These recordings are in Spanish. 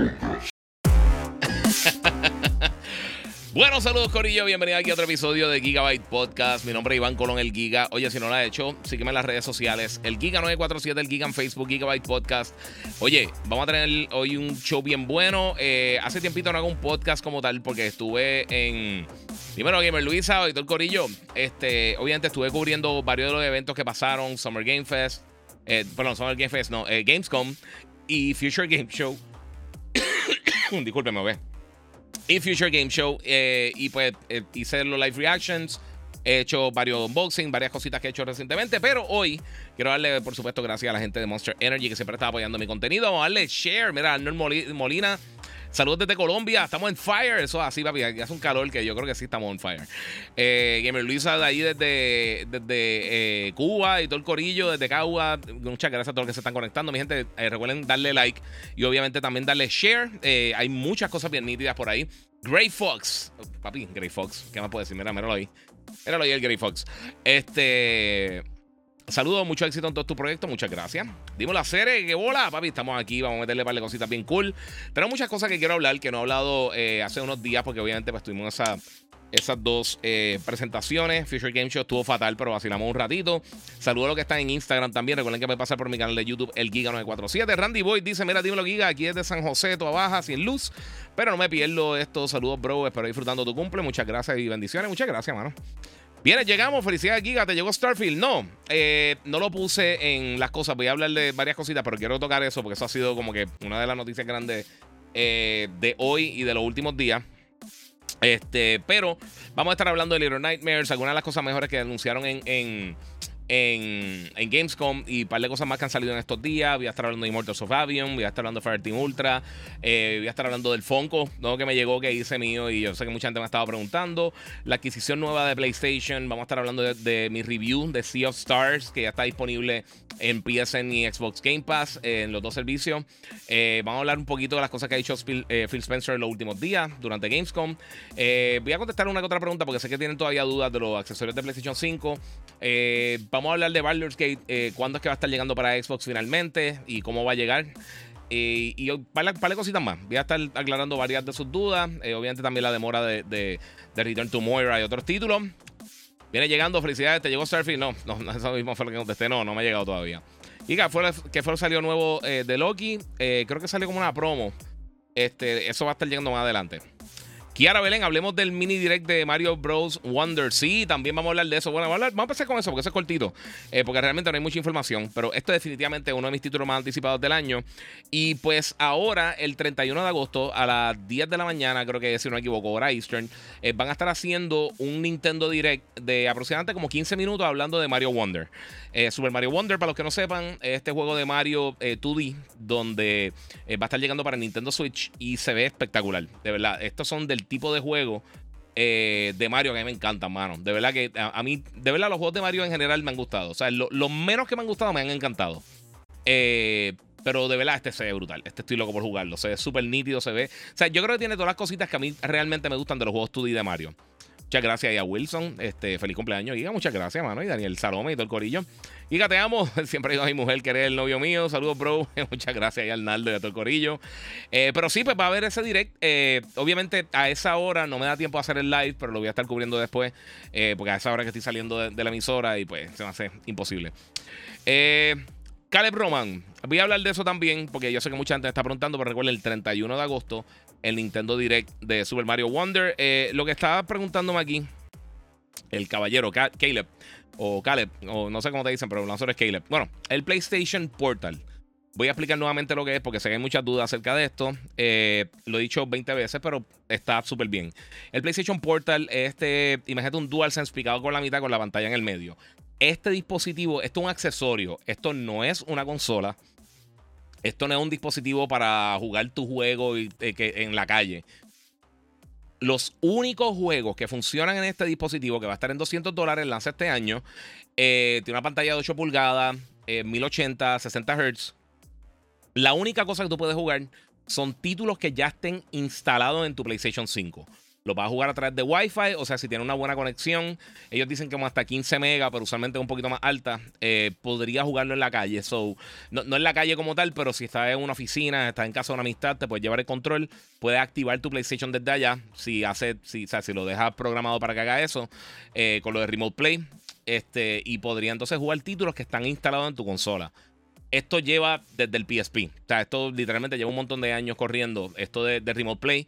Bueno, saludos Corillo, bienvenido aquí a otro episodio de Gigabyte Podcast. Mi nombre es Iván Colón, el Giga. Oye, si no lo has hecho, sígueme en las redes sociales. El Giga947, el Giga en Facebook, Gigabyte Podcast. Oye, vamos a tener hoy un show bien bueno. Eh, hace tiempito no hago un podcast como tal porque estuve en... Primero, Gamer Luisa el Corillo. Este, obviamente estuve cubriendo varios de los eventos que pasaron. Summer Game Fest. Eh, perdón, Summer Game Fest, no. Eh, Gamescom y Future Game Show. Discúlpeme, ve. Y Future Game Show. Eh, y pues eh, hice los live reactions. He hecho varios unboxing, varias cositas que he hecho recientemente. Pero hoy quiero darle, por supuesto, gracias a la gente de Monster Energy que siempre está apoyando mi contenido. Vamos darle share. Mira, Arnold Molina Saludos desde Colombia. Estamos en fire. Eso así, papi. Aquí hace un calor que yo creo que sí estamos en fire. Eh, Gamer Luisa de ahí desde, desde eh, Cuba y todo el corillo, desde Cagua. Muchas gracias a todos los que se están conectando. Mi gente, eh, recuerden darle like y obviamente también darle share. Eh, hay muchas cosas bien nítidas por ahí. Grey Fox. Papi, Grey Fox. ¿Qué más puedo decir? Mira, míralo ahí. Míralo ahí el Grey Fox. Este. Saludos, mucho éxito en todo tu proyecto, muchas gracias. Dimos la serie, que bola, papi, estamos aquí, vamos a meterle par de cositas bien cool. Tenemos muchas cosas que quiero hablar, que no he hablado eh, hace unos días, porque obviamente pues tuvimos esa, esas dos eh, presentaciones. Future Game Show estuvo fatal, pero vacilamos un ratito. Saludos a los que están en Instagram también. Recuerden que pueden pasar por mi canal de YouTube, el Giga947. Randy Boy dice: Mira, dímelo, Giga. Aquí es de San José, toda baja, sin luz. Pero no me pierdo esto. Saludos, bro. Espero disfrutando tu cumple. Muchas gracias y bendiciones. Muchas gracias, mano. Bien, llegamos. Felicidades, Giga. ¿Te llegó Starfield? No, eh, no lo puse en las cosas. Voy a hablar de varias cositas, pero quiero tocar eso porque eso ha sido como que una de las noticias grandes eh, de hoy y de los últimos días. Este, pero vamos a estar hablando de Little Nightmares, algunas de las cosas mejores que anunciaron en en, Gamescom y un par de cosas más que han salido en estos días. Voy a estar hablando de Immortals of Avion, voy a estar hablando de Fireteam Ultra, eh, voy a estar hablando del Funko, ¿no? que me llegó, que hice mío y yo sé que mucha gente me ha estado preguntando. La adquisición nueva de PlayStation, vamos a estar hablando de, mi review de Sea of Stars, que ya está disponible en PSN y Xbox Game Pass, eh, en los dos servicios. Eh, vamos a hablar un poquito de las cosas que ha dicho Phil, Spencer en los últimos días durante Gamescom. voy a contestar una que otra pregunta porque sé que tienen todavía dudas de los accesorios de PlayStation 5. vamos vamos a hablar de Baldur's Gate, eh, cuándo es que va a estar llegando para Xbox finalmente y cómo va a llegar. Eh, y un par, de cositas más. Voy a estar aclarando varias de sus dudas. Eh, obviamente también la demora de, de, Return to Moira y otros títulos. Viene llegando, felicidades. ¿Te llegó Starfield? No, no, eso mismo fue lo que contesté. No, no me ha llegado todavía. Y que fue, que fue salió nuevo de Loki. creo que salió como una promo. Este, eso va a estar llegando más adelante. Kiara Belén, hablemos del mini direct de Mario Bros. Wonder. Sí, también vamos a hablar de eso. Bueno, vamos a, empezar con eso porque eso es cortito. Eh, porque realmente no hay mucha información. Pero esto es definitivamente uno de mis títulos más anticipados del año. Y pues ahora, el 31 de agosto, a las 10 de la mañana, creo que si no me equivoco, hora Eastern, eh, van a estar haciendo un Nintendo Direct de aproximadamente como 15 minutos hablando de Mario Wonder. Eh, Super Mario Wonder, para los que no sepan, este juego de Mario 2D, donde va a estar llegando para Nintendo Switch y se ve espectacular. De verdad, estos son del tipo de juego eh, de Mario que a mí me encantan, mano. De verdad que a, mí, de verdad, los juegos de Mario en general me han gustado. O sea, los menos que me han gustado me han encantado. Eh, pero de verdad, este se ve brutal. Este estoy loco por jugarlo. Se ve súper nítido, se ve. O sea, yo creo que tiene todas las cositas que a mí realmente me gustan de los juegos 2D de Mario. Muchas gracias a Wilson. Este, feliz cumpleaños, Giga. Muchas gracias, mano. Y Daniel Salome y todo el corillo. Giga, te amo. Siempre digo a mi mujer que eres el novio mío. Saludos, bro. Muchas gracias a Arnaldo y a todo el corillo. Eh, pero sí, pues va a haber ese direct. Eh, obviamente, a esa hora no me da tiempo a hacer el live, pero lo voy a estar cubriendo después. Eh, porque a esa hora que estoy saliendo de, la emisora y pues se me hace imposible. Caleb Roman. Voy a hablar de eso también, porque yo sé que mucha gente me está preguntando, pero recuerden, el 31 de agosto el Nintendo Direct de Super Mario Wonder. Lo que estaba preguntándome aquí, el caballero Caleb, o Caleb, o no sé cómo te dicen, pero el lanzador es Caleb. Bueno, el PlayStation Portal. Voy a explicar nuevamente lo que es porque sé que hay muchas dudas acerca de esto. Eh, lo he dicho 20 veces, pero está súper bien. El PlayStation Portal es este, imagínate un DualSense picado con la mitad con la pantalla en el medio. Este dispositivo, esto es un accesorio, esto no es una consola. Esto no es un dispositivo para jugar tu juego eh, en la calle. Los únicos juegos que funcionan en este dispositivo, que va a estar en 200 dólares, lanza este año, eh, tiene una pantalla de 8 pulgadas, 1080, 60 Hz. La única cosa que tú puedes jugar son títulos que ya estén instalados en tu PlayStation 5. Lo vas a jugar a través de Wi-Fi, o sea, si tiene una buena conexión. Ellos dicen que como hasta 15 megas, pero usualmente un poquito más alta. Eh, podría jugarlo en la calle. So, no, en la calle como tal, pero si estás en una oficina, estás en casa de una amistad, te puedes llevar el control. Puedes activar tu PlayStation desde allá. Si hace, si, o sea, si lo dejas programado para que haga eso, eh, con lo de Remote Play. Este, y podría entonces jugar títulos que están instalados en tu consola esto lleva desde el PSP. O sea, esto literalmente lleva un montón de años corriendo. Esto de, Remote Play.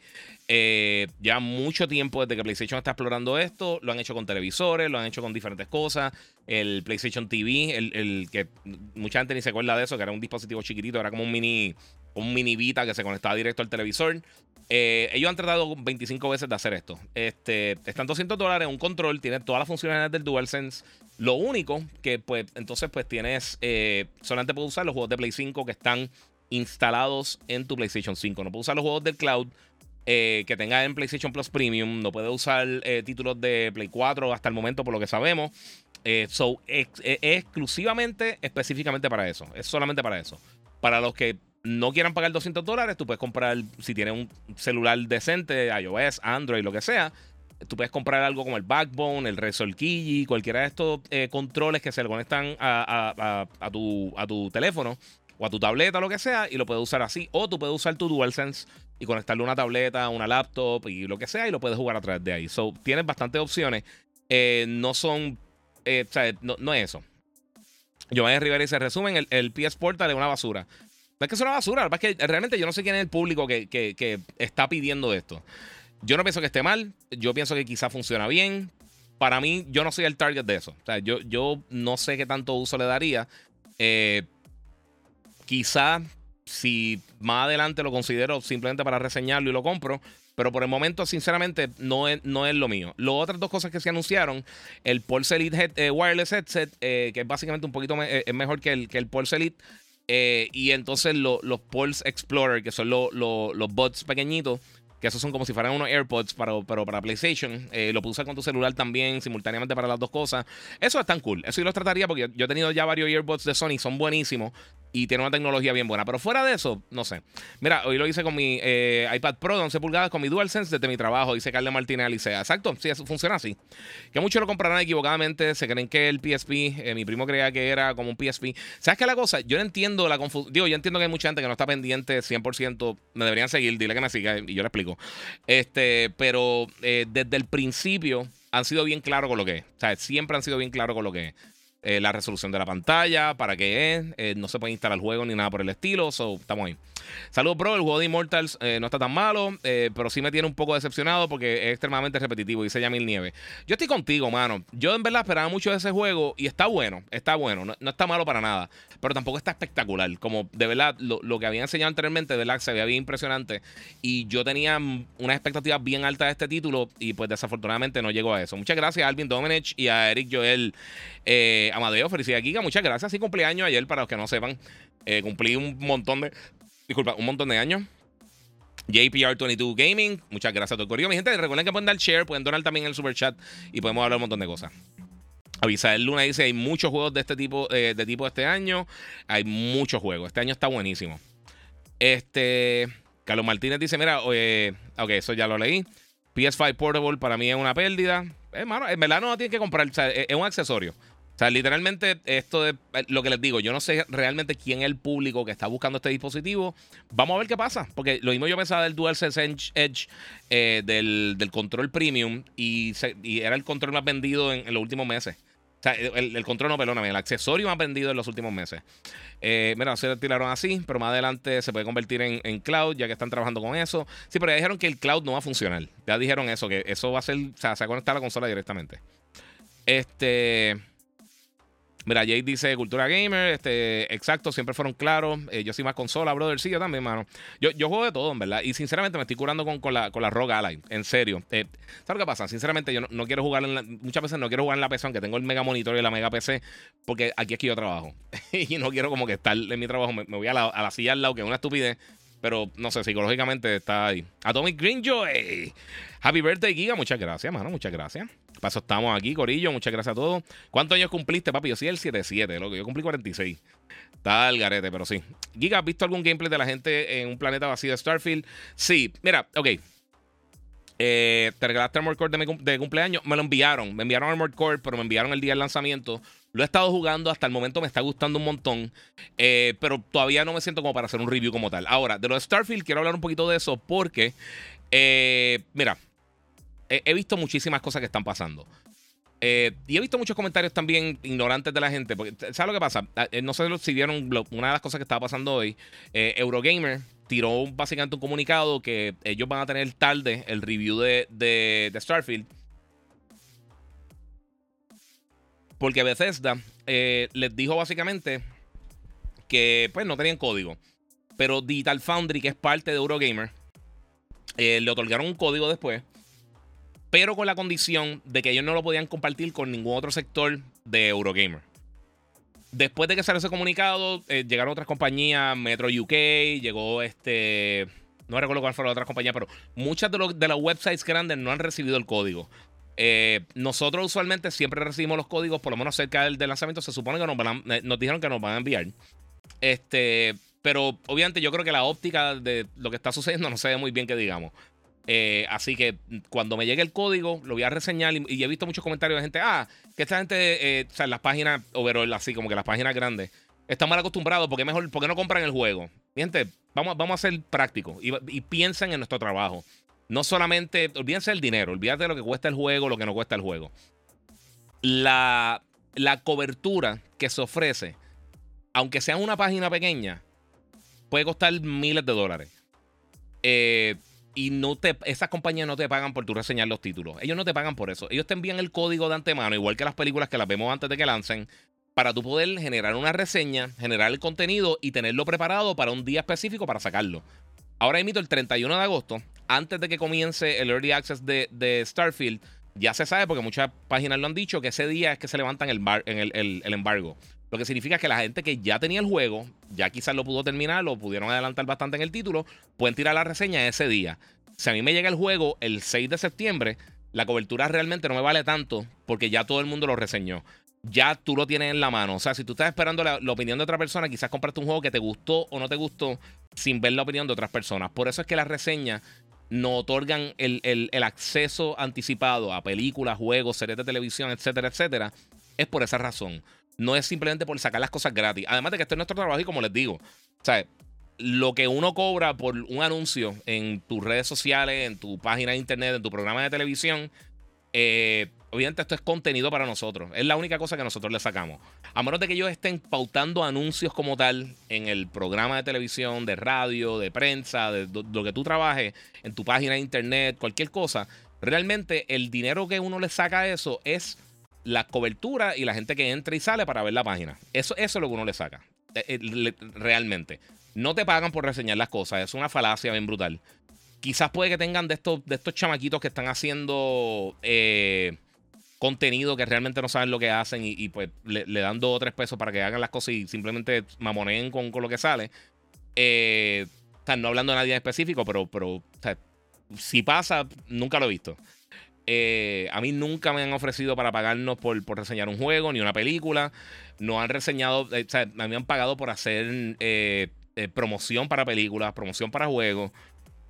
Eh, ya mucho tiempo desde que PlayStation está explorando esto. Lo han hecho con televisores, lo han hecho con diferentes cosas. El PlayStation TV, el, que mucha gente ni se acuerda de eso, que era un dispositivo chiquitito, era como un mini, un mini Vita que se conectaba directo al televisor. Eh, ellos han tratado 25 veces de hacer esto. Este, están 200 dólares, un control, tiene todas las funcionalidades del DualSense. Lo único que, pues, entonces, pues tienes, eh, solamente puedes usar los juegos de Play 5 que están instalados en tu PlayStation 5. No puedes usar los juegos del cloud eh, que tengas en PlayStation Plus Premium. No puedes usar títulos de Play 4 hasta el momento, por lo que sabemos. so, exclusivamente, específicamente para eso. Es solamente para eso. Para los que no quieran pagar 200 dólares, tú puedes comprar, si tienes un celular decente, iOS, Android, lo que sea, tú puedes comprar algo como el Backbone, el Resol Key, cualquiera de estos eh, controles que se le conectan a, tu, a tu teléfono o a tu tableta, lo que sea, y lo puedes usar así. O tú puedes usar tu DualSense y conectarle una tableta, una laptop y lo que sea, y lo puedes jugar a través de ahí. So, tienes bastantes opciones. Eh, no son. Eh, o sea, no, es eso. Giovanni Rivera dice: resumen, el, el PS Portal es una basura. No es que es una basura, es que realmente yo no sé quién es el público que, está pidiendo esto. Yo no pienso que esté mal, yo pienso que quizá funciona bien. Para mí, yo no soy el target de eso. O sea, yo, yo no sé qué tanto uso le daría. Eh, quizá si más adelante lo considero simplemente para reseñarlo y lo compro. Pero por el momento, sinceramente, no es, no es lo mío. Las otras dos cosas que se anunciaron, el Pulse Elite eh, Wireless Headset, eh, que es básicamente un poquito es mejor que el, que el Pulse Elite, eh, y entonces los Pulse Explorer, que son los bots pequeñitos, que esos son como si fueran unos AirPods, para, para PlayStation. Eh, lo puedes usar con tu celular también, simultáneamente para las dos cosas. Eso es tan cool. Eso yo lo trataría porque yo he tenido ya varios AirPods de Sony, son buenísimos y tiene una tecnología bien buena. Pero fuera de eso, no sé. Mira, hoy lo hice con mi eh, iPad Pro de 11 pulgadas con mi DualSense desde mi trabajo, dice Carlos Martínez Alicea. Exacto, sí, eso funciona así. Que muchos lo comprarán equivocadamente, se creen que el PSP, eh, mi primo creía que era como un PSP. ¿Sabes qué la cosa? Yo no entiendo la confusión. Digo, yo entiendo que hay mucha gente que no está pendiente 100%. Me deberían seguir, dile que me siga y yo le explico. Este, pero eh, desde el principio han sido bien claros con lo que es. O siempre han sido bien claros con lo que es. Eh, la resolución de la pantalla, para qué es, eh, no se puede instalar el juego ni nada por el estilo, so, estamos ahí. Saludos, bro. El juego de Immortals eh, no está tan malo, pero sí me tiene un poco decepcionado porque es extremadamente repetitivo, dice Yamil Nieve. Yo estoy contigo, mano. Yo en verdad esperaba mucho de ese juego y está bueno, está bueno, no, está malo para nada, pero tampoco está espectacular. Como de verdad, lo, que había enseñado anteriormente, de verdad, se veía bien impresionante y yo tenía unas expectativas bien altas de este título y pues desafortunadamente no llegó a eso. Muchas gracias a Alvin Domenech y a Eric Joel. Eh, Amadeo, felicidad Giga, muchas gracias. Sí, cumpleaños ayer, para los que no sepan. Eh, cumplí un montón de. Disculpa, un montón de años. JPR22 Gaming, muchas gracias a todo el correo. Mi gente, recuerden que pueden dar share, pueden donar también en el super chat y podemos hablar un montón de cosas. el Luna dice: hay muchos juegos de este tipo, eh, de tipo este año. Hay muchos juegos. Este año está buenísimo. Este. Carlos Martínez dice: Mira, ok, eso ya lo leí. PS5 Portable para mí es una pérdida. Hermano, en verdad no tiene que comprar, es un accesorio. Sea, literalmente, esto de lo que les digo, yo no sé realmente quién es el público que está buscando este dispositivo. Vamos a ver qué pasa. Porque lo mismo yo pensaba del DualSense Edge, eh, del, control premium, y, era el control más vendido en, los últimos meses. O sea, el, control no, perdóname, el accesorio más vendido en los últimos meses. Eh, mira, se tiraron así, pero más adelante se puede convertir en, cloud, ya que están trabajando con eso. Sí, pero ya dijeron que el cloud no va a funcionar. Ya dijeron eso, que eso va a ser, o sea, se va conectar a la consola directamente. Este. Mira, Jay dice cultura gamer, este, exacto, siempre fueron claros. Eh, yo soy más consola, brother. Sí, yo también, mano. Yo, yo juego de todo, en verdad. Y sinceramente me estoy curando con, con la, con la Rogue Ally. En serio. Eh, ¿Sabes lo que pasa? Sinceramente, yo no, quiero jugar en la, Muchas veces no quiero jugar en la PC, aunque tengo el mega monitor y la mega PC, porque aquí es que yo trabajo. y no quiero como que estar en mi trabajo. Me, voy a la, a la silla al lado, que es una estupidez. Pero no sé, psicológicamente está ahí. Atomic Greenjoy. Happy birthday, Giga. Muchas gracias, mano. Muchas gracias. Paso, estamos aquí, Corillo. Muchas gracias a todos. ¿Cuántos años cumpliste, papi? Yo sí, el 77, loco. Yo cumplí 46. Está el garete, pero sí. Giga, ¿has visto algún gameplay de la gente en un planeta vacío de Starfield? Sí. Mira, ok. Eh, te regalaste Armored Core de, cumpleaños. Me lo enviaron. Me enviaron Armored Core, pero me enviaron el día del lanzamiento. Lo he estado jugando, hasta el momento me está gustando un montón, eh, pero todavía no me siento como para hacer un review como tal. Ahora, de lo de Starfield, quiero hablar un poquito de eso porque, eh, mira, he, visto muchísimas cosas que están pasando. Eh, y he visto muchos comentarios también ignorantes de la gente. Porque, ¿sabes lo que pasa? Ah, no sé si vieron una de las cosas que estaba pasando hoy. Eurogamer tiró básicamente un comunicado que ellos van a tener tarde el review de, de Starfield. Porque Bethesda eh, les dijo básicamente que pues no tenían código. Pero Digital Foundry, que es parte de Eurogamer, eh, le otorgaron un código después. Pero con la condición de que ellos no lo podían compartir con ningún otro sector de Eurogamer. Después de que salió ese comunicado, eh, llegaron otras compañías, Metro UK, llegó este. No recuerdo cuál fue la otra compañía, pero muchas de, de las websites grandes no han recibido el código. Eh, nosotros usualmente siempre recibimos los códigos, por lo menos cerca del, lanzamiento. Se supone que nos, van eh, nos dijeron que nos van a enviar. Este, pero obviamente yo creo que la óptica de lo que está sucediendo no se ve muy bien que digamos. Eh, así que cuando me llegue el código, lo voy a reseñar. Y, he visto muchos comentarios de gente, ah, que esta gente, o sea, las páginas overall, así como que las páginas grandes, están mal acostumbrados porque mejor, porque no compran el juego. Gente, vamos, vamos a ser prácticos y, y piensen en nuestro trabajo. No solamente, olvídense del dinero, olvídate de lo que cuesta el juego, lo que no cuesta el juego. La, la cobertura que se ofrece, aunque sea una página pequeña, puede costar miles de dólares. Eh, y no te, esas compañías no te pagan por tu reseñar los títulos. Ellos no te pagan por eso. Ellos te envían el código de antemano, igual que las películas que las vemos antes de que lancen, para tú poder generar una reseña, generar el contenido y tenerlo preparado para un día específico para sacarlo. Ahora emito el 31 de agosto, antes de que comience el Early Access de, Starfield, ya se sabe, porque muchas páginas lo han dicho, que ese día es que se levantan el, embargo. Lo que significa que la gente que ya tenía el juego, ya quizás lo pudo terminar, lo pudieron adelantar bastante en el título, pueden tirar la reseña ese día. Si a mí me llega el juego el 6 de septiembre, la cobertura realmente no me vale tanto porque ya todo el mundo lo reseñó. Ya tú lo tienes en la mano. O sea, si tú estás esperando la, la opinión de otra persona, quizás compraste un juego que te gustó o no te gustó sin ver la opinión de otras personas. Por eso es que la reseña no otorgan el, acceso anticipado a películas, juegos, series de televisión, etcétera, etcétera, es por esa razón. No es simplemente por sacar las cosas gratis. Además de que esto es nuestro trabajo y como les digo, o lo que uno cobra por un anuncio en tus redes sociales, en tu página de internet, en tu programa de televisión, eh, obviamente esto es contenido para nosotros. Es la única cosa que nosotros le sacamos. A menos de que ellos estén pautando anuncios como tal en el programa de televisión, de radio, de prensa, de, lo que tú trabajes, en tu página de internet, cualquier cosa, realmente el dinero que uno le saca a eso es la cobertura y la gente que entra y sale para ver la página. Eso, es lo que uno le saca. Eh, eh, realmente. No te pagan por reseñar las cosas. Es una falacia bien brutal. Quizás puede que tengan de estos, de estos chamaquitos que están haciendo eh, contenido que realmente no saben lo que hacen y, pues le, dan dos o tres pesos para que hagan las cosas y simplemente mamoneen con, con lo que sale. Eh, no hablando de nadie específico, pero, pero si pasa, nunca lo he visto. Eh, a mí nunca me han ofrecido para pagarnos por, por, reseñar un juego ni una película. No han reseñado, eh, o sea, me han pagado por hacer promoción para películas, promoción para juegos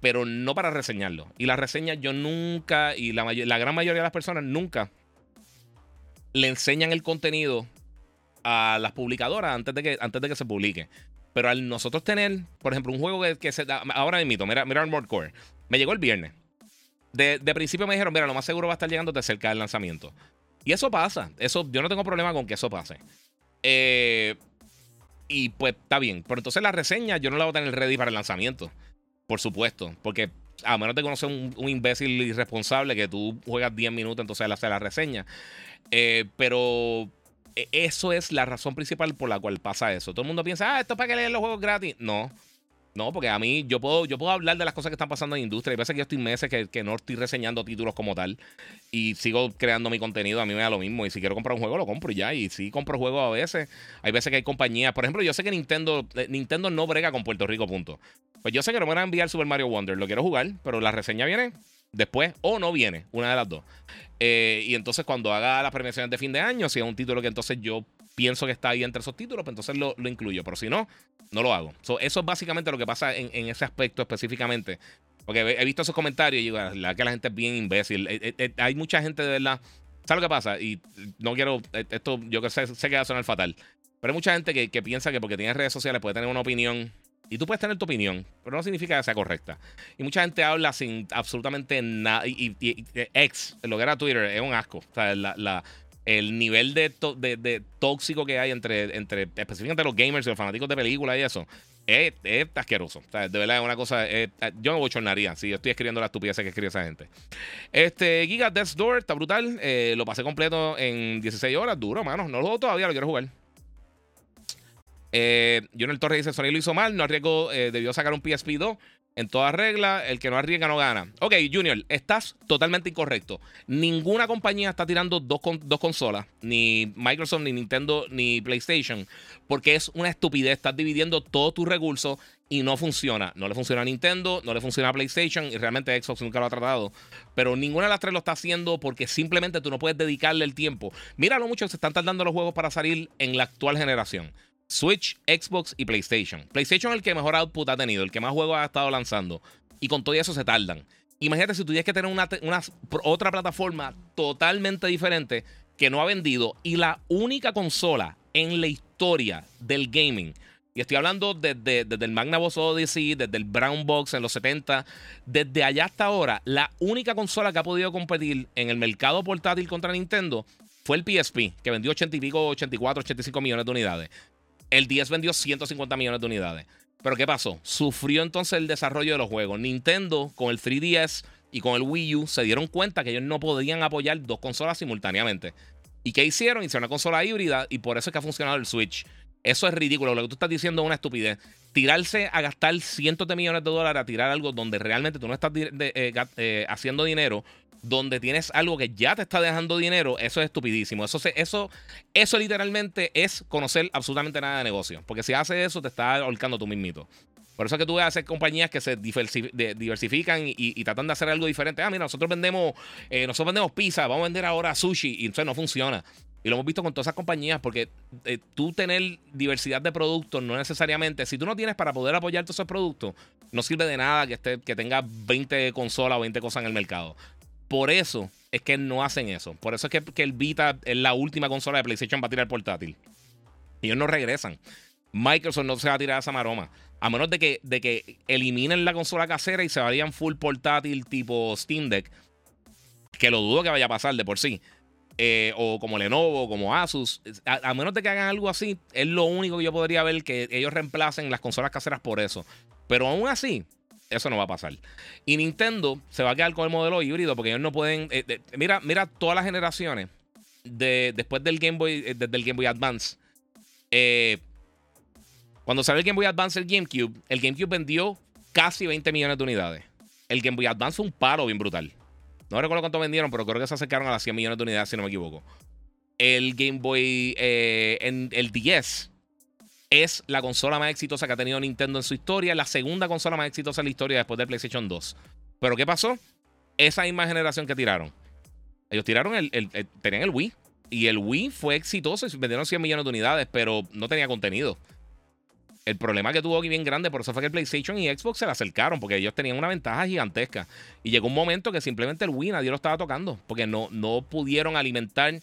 pero no para reseñarlo. Y las reseñas yo nunca, y la, la gran mayoría de las personas nunca le enseñan el contenido a las publicadoras antes de que, antes de que se publique. Pero al nosotros tener, por ejemplo, un juego que, se da, ahora mismo, mira, mira Armored Core, me llegó el viernes. De, principio me dijeron, mira, lo más seguro va a estar llegando de cerca del lanzamiento. Y eso pasa. Eso, yo no tengo problema con que eso pase. Eh, y pues está bien. Pero entonces la reseña yo no la voy a tener ready para el lanzamiento. Por supuesto, porque a menos de conocer un, un imbécil irresponsable que tú juegas 10 minutos, entonces él hace la reseña. Eh, pero e, eso es la razón principal por la cual pasa eso. Todo el mundo piensa, ah, esto es para que lean los juegos gratis. No. No, porque a mí yo puedo, yo puedo hablar de las cosas que están pasando en la industria. Hay veces que yo estoy meses que, que, no estoy reseñando títulos como tal y sigo creando mi contenido. A mí me da lo mismo. Y si quiero comprar un juego, lo compro y ya. Y sí, compro juegos a veces. Hay veces que hay compañías. Por ejemplo, yo sé que Nintendo, eh, Nintendo no brega con Puerto Rico, punto. Pues yo sé que no me van a enviar Super Mario Wonder. Lo quiero jugar, pero la reseña viene después o no viene, una de las dos. Eh, y entonces cuando haga las premiaciones de fin de año, si es un título que entonces yo pienso que está ahí entre esos títulos, pues entonces lo, incluyo. Pero si no, no lo hago. eso es básicamente lo que pasa en, ese aspecto específicamente. Porque he, visto esos comentarios y digo, ah, la que la gente es bien imbécil. Eh, eh, hay mucha gente de verdad. ¿Sabes lo que pasa? Y no quiero. Esto yo sé que va a sonar fatal. Pero hay mucha gente que, que piensa que porque tiene redes sociales puede tener una opinión y tú puedes tener tu opinión, pero no significa que sea correcta. Y mucha gente habla sin absolutamente nada. Y, ex, lo que era Twitter, es un asco. El nivel de, tóxico que hay entre, entre específicamente los gamers y los fanáticos de películas y eso. Es, asqueroso. O sea, de verdad es una cosa. yo me bochornaría si yo estoy escribiendo la estupidez que escribe esa gente. Este Giga Death's Door está brutal. Eh, lo pasé completo en 16 horas. Duro, mano. No lo juego todavía, lo quiero jugar. Eh, Torres dice: Sony lo hizo mal, no arriesgó, eh, debió sacar un PSP 2. En toda regla, el que no arriesga no gana. Ok, Junior, estás totalmente incorrecto. Ninguna compañía está tirando dos, dos consolas, ni Microsoft, ni Nintendo, ni PlayStation, porque es una estupidez. Estás dividiendo todos tus recursos y no funciona. No le funciona a Nintendo, no le funciona a PlayStation y realmente Xbox nunca lo ha tratado. Pero ninguna de las tres lo está haciendo porque simplemente tú no puedes dedicarle el tiempo. Mira lo mucho que se están tardando los juegos para salir en la actual generación. Switch, Xbox y PlayStation. PlayStation es el que mejor output ha tenido, el que más juegos ha estado lanzando. Y con todo eso se tardan. Imagínate si tuvieras que tener una, otra plataforma totalmente diferente que no ha vendido y la única consola en la historia del gaming. Y estoy hablando desde, desde el Magnavox Odyssey, desde el Brown Box en los 70, desde allá hasta ahora, la única consola que ha podido competir en el mercado portátil contra Nintendo fue el PSP, que vendió 80 y pico, 84, 85 millones de unidades. El 10 vendió 150 millones de unidades. Pero ¿qué pasó? Sufrió entonces el desarrollo de los juegos. Nintendo con el 3DS y con el Wii U se dieron cuenta que ellos no podían apoyar dos consolas simultáneamente. ¿Y qué hicieron? Hicieron una consola híbrida y por eso es que ha funcionado el Switch. Eso es ridículo. Lo que tú estás diciendo es una estupidez. Tirarse a gastar cientos de millones de dólares a tirar algo donde realmente tú no estás eh, eh, haciendo dinero donde tienes algo que ya te está dejando dinero, eso es estupidísimo. Eso, eso, eso literalmente es conocer absolutamente nada de negocio. Porque si haces eso, te está ahorcando tú mismito. Por eso es que tú ves a hacer compañías que se diversifican y, tratan de hacer algo diferente. Ah, mira, nosotros vendemos, eh, nosotros vendemos pizza, vamos a vender ahora sushi. Y entonces no funciona. Y lo hemos visto con todas esas compañías, porque eh, tú tener diversidad de productos no necesariamente, si tú no tienes para poder apoyar todos esos productos, no sirve de nada que, esté, que tengas 20 consolas o 20 cosas en el mercado. Por eso es que no hacen eso. Por eso es que, el Vita es la última consola de PlayStation para tirar portátil. Ellos no regresan. Microsoft no se va a tirar esa maroma. A menos de que, de que eliminen la consola casera y se vayan full portátil tipo Steam Deck. Que lo dudo que vaya a pasar de por sí. Eh, o como Lenovo, como Asus. A, menos de que hagan algo así, es lo único que yo podría ver que ellos reemplacen las consolas caseras por eso. Pero aún así, eso no va a pasar. Y Nintendo se va a quedar con el modelo híbrido porque ellos no pueden. Eh, mira, mira todas las generaciones de, después del Game Boy, eh, desde el Game Boy Advance. Eh, cuando salió el Game Boy Advance, el GameCube, el GameCube vendió casi 20 millones de unidades. El Game Boy Advance un paro bien brutal. No recuerdo cuánto vendieron, pero creo que se acercaron a las 100 millones de unidades, si no me equivoco. El Game Boy, en el 10 es la consola más exitosa que ha tenido Nintendo en su historia, la segunda consola más exitosa en la historia después de PlayStation 2. Pero ¿qué pasó? Esa misma generación que tiraron. Ellos tiraron el, tenían el Wii. Y el Wii fue exitoso vendieron 100 millones de unidades, pero no tenía contenido. El problema que tuvo aquí bien grande, por eso fue que el PlayStation y Xbox se le acercaron, porque ellos tenían una ventaja gigantesca. Y llegó un momento que simplemente el Wii nadie lo estaba tocando, porque no, no pudieron alimentar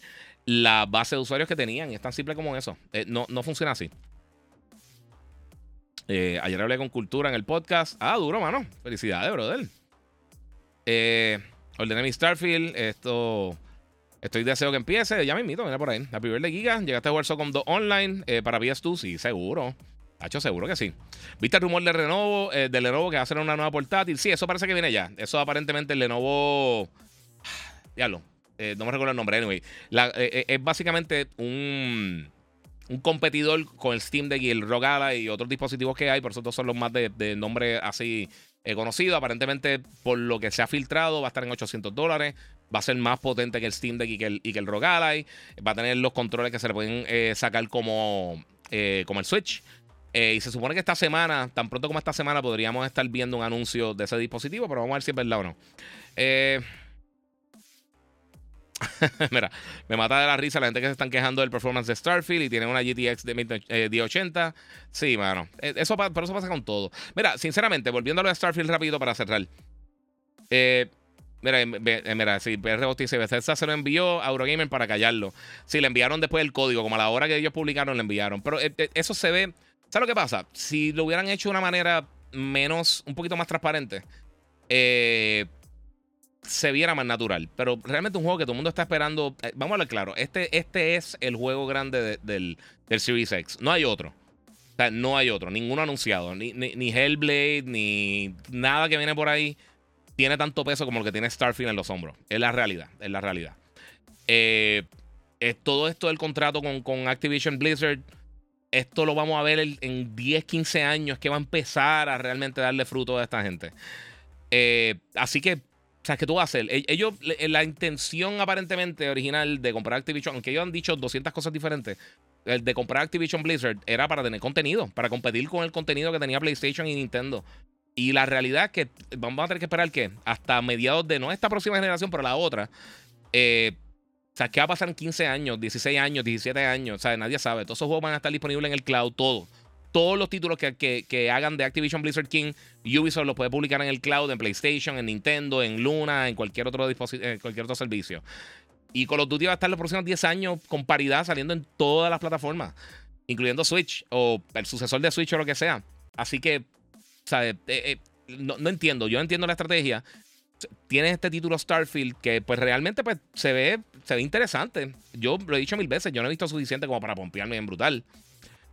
la base de usuarios que tenían. Es tan simple como eso. Eh, no, no funciona así. Eh, ayer hablé con Cultura en el podcast. Ah, duro, mano. Felicidades, brother. Eh, ordené mi Starfield. Esto. Estoy deseo que empiece. Ya me invito, mira por ahí. La primera de Giga. Llegaste a jugar con 2 online eh, para PS2. Sí, seguro. Hacho, seguro que sí. ¿Viste el rumor de Lenovo, eh, de Lenovo que va a hacer una nueva portátil? Sí, eso parece que viene ya. Eso aparentemente el Lenovo. Diablo. no me recuerdo el nombre, anyway. es básicamente un, un competidor con el Steam Deck y el ROG y otros dispositivos que hay, por eso todos son los más de, nombre así conocido. Aparentemente, por lo que se ha filtrado, va a estar en 800 dólares. Va a ser más potente que el Steam Deck y que el, y que el Ally. Va a tener los controles que se le pueden sacar como, como el Switch. Eh, y se supone que esta semana, tan pronto como esta semana, podríamos estar viendo un anuncio de ese dispositivo, pero vamos a ver si es verdad o no. Eh, mira, me mata de la risa la gente que se están quejando del performance de Starfield y tienen una GTX de 1080. Eh, sí, mano. Eso, pero eso pasa con todo. Mira, sinceramente, volviendo a lo de Starfield rápido para cerrar. mira, mira, si PR dice, Bethesda se lo envió a Eurogamer para callarlo. Sí, le enviaron después el código, como a la hora que ellos publicaron, le enviaron. Pero eso se ve ¿Sabes lo que pasa? Si lo hubieran hecho de una manera menos, un poquito más transparente, eh, se viera más natural. Pero realmente un juego que todo el mundo está esperando. Eh, vamos a hablar claro. Este, este es el juego grande del, del Series X. No hay otro. O sea, no hay otro. Ninguno anunciado. Ni, ni, Hellblade, ni nada que viene por ahí tiene tanto peso como lo que tiene Starfield en los hombros. Es la realidad. Es la realidad. Eh, todo esto del contrato con, con Activision Blizzard esto lo vamos a ver en 10, 15 años, que va a empezar a realmente darle fruto a esta gente. Eh, así que, sea, ¿qué tú vas a hacer? E-, ellos, la intención aparentemente original de comprar Activision, aunque ellos han dicho 200 cosas diferentes, el de comprar Activision Blizzard era para tener contenido, para competir con el contenido que tenía PlayStation y Nintendo. Y la realidad es que vamos a tener que esperar que hasta mediados de no esta próxima generación, pero la otra, eh, o sea, ¿qué va a pasar en 15 años, 16 años, 17 años? O sea, nadie sabe. Todos esos juegos van a estar disponibles en el cloud, todo. Todos los títulos que, hagan de Activision Blizzard King, Ubisoft los puede publicar en el cloud, en PlayStation, en Nintendo, en Luna, en cualquier otro, cualquier otro servicio. Y Call of Duty va a estar los próximos 10 años con paridad saliendo en todas las plataformas, incluyendo Switch o el sucesor de Switch o lo que sea. Así que, sea, eh, eh, no, no, entiendo. Yo entiendo la estrategia tienes este título Starfield que pues realmente pues se ve, se ve interesante. Yo lo he dicho mil veces, yo no he visto suficiente como para pompearme en brutal.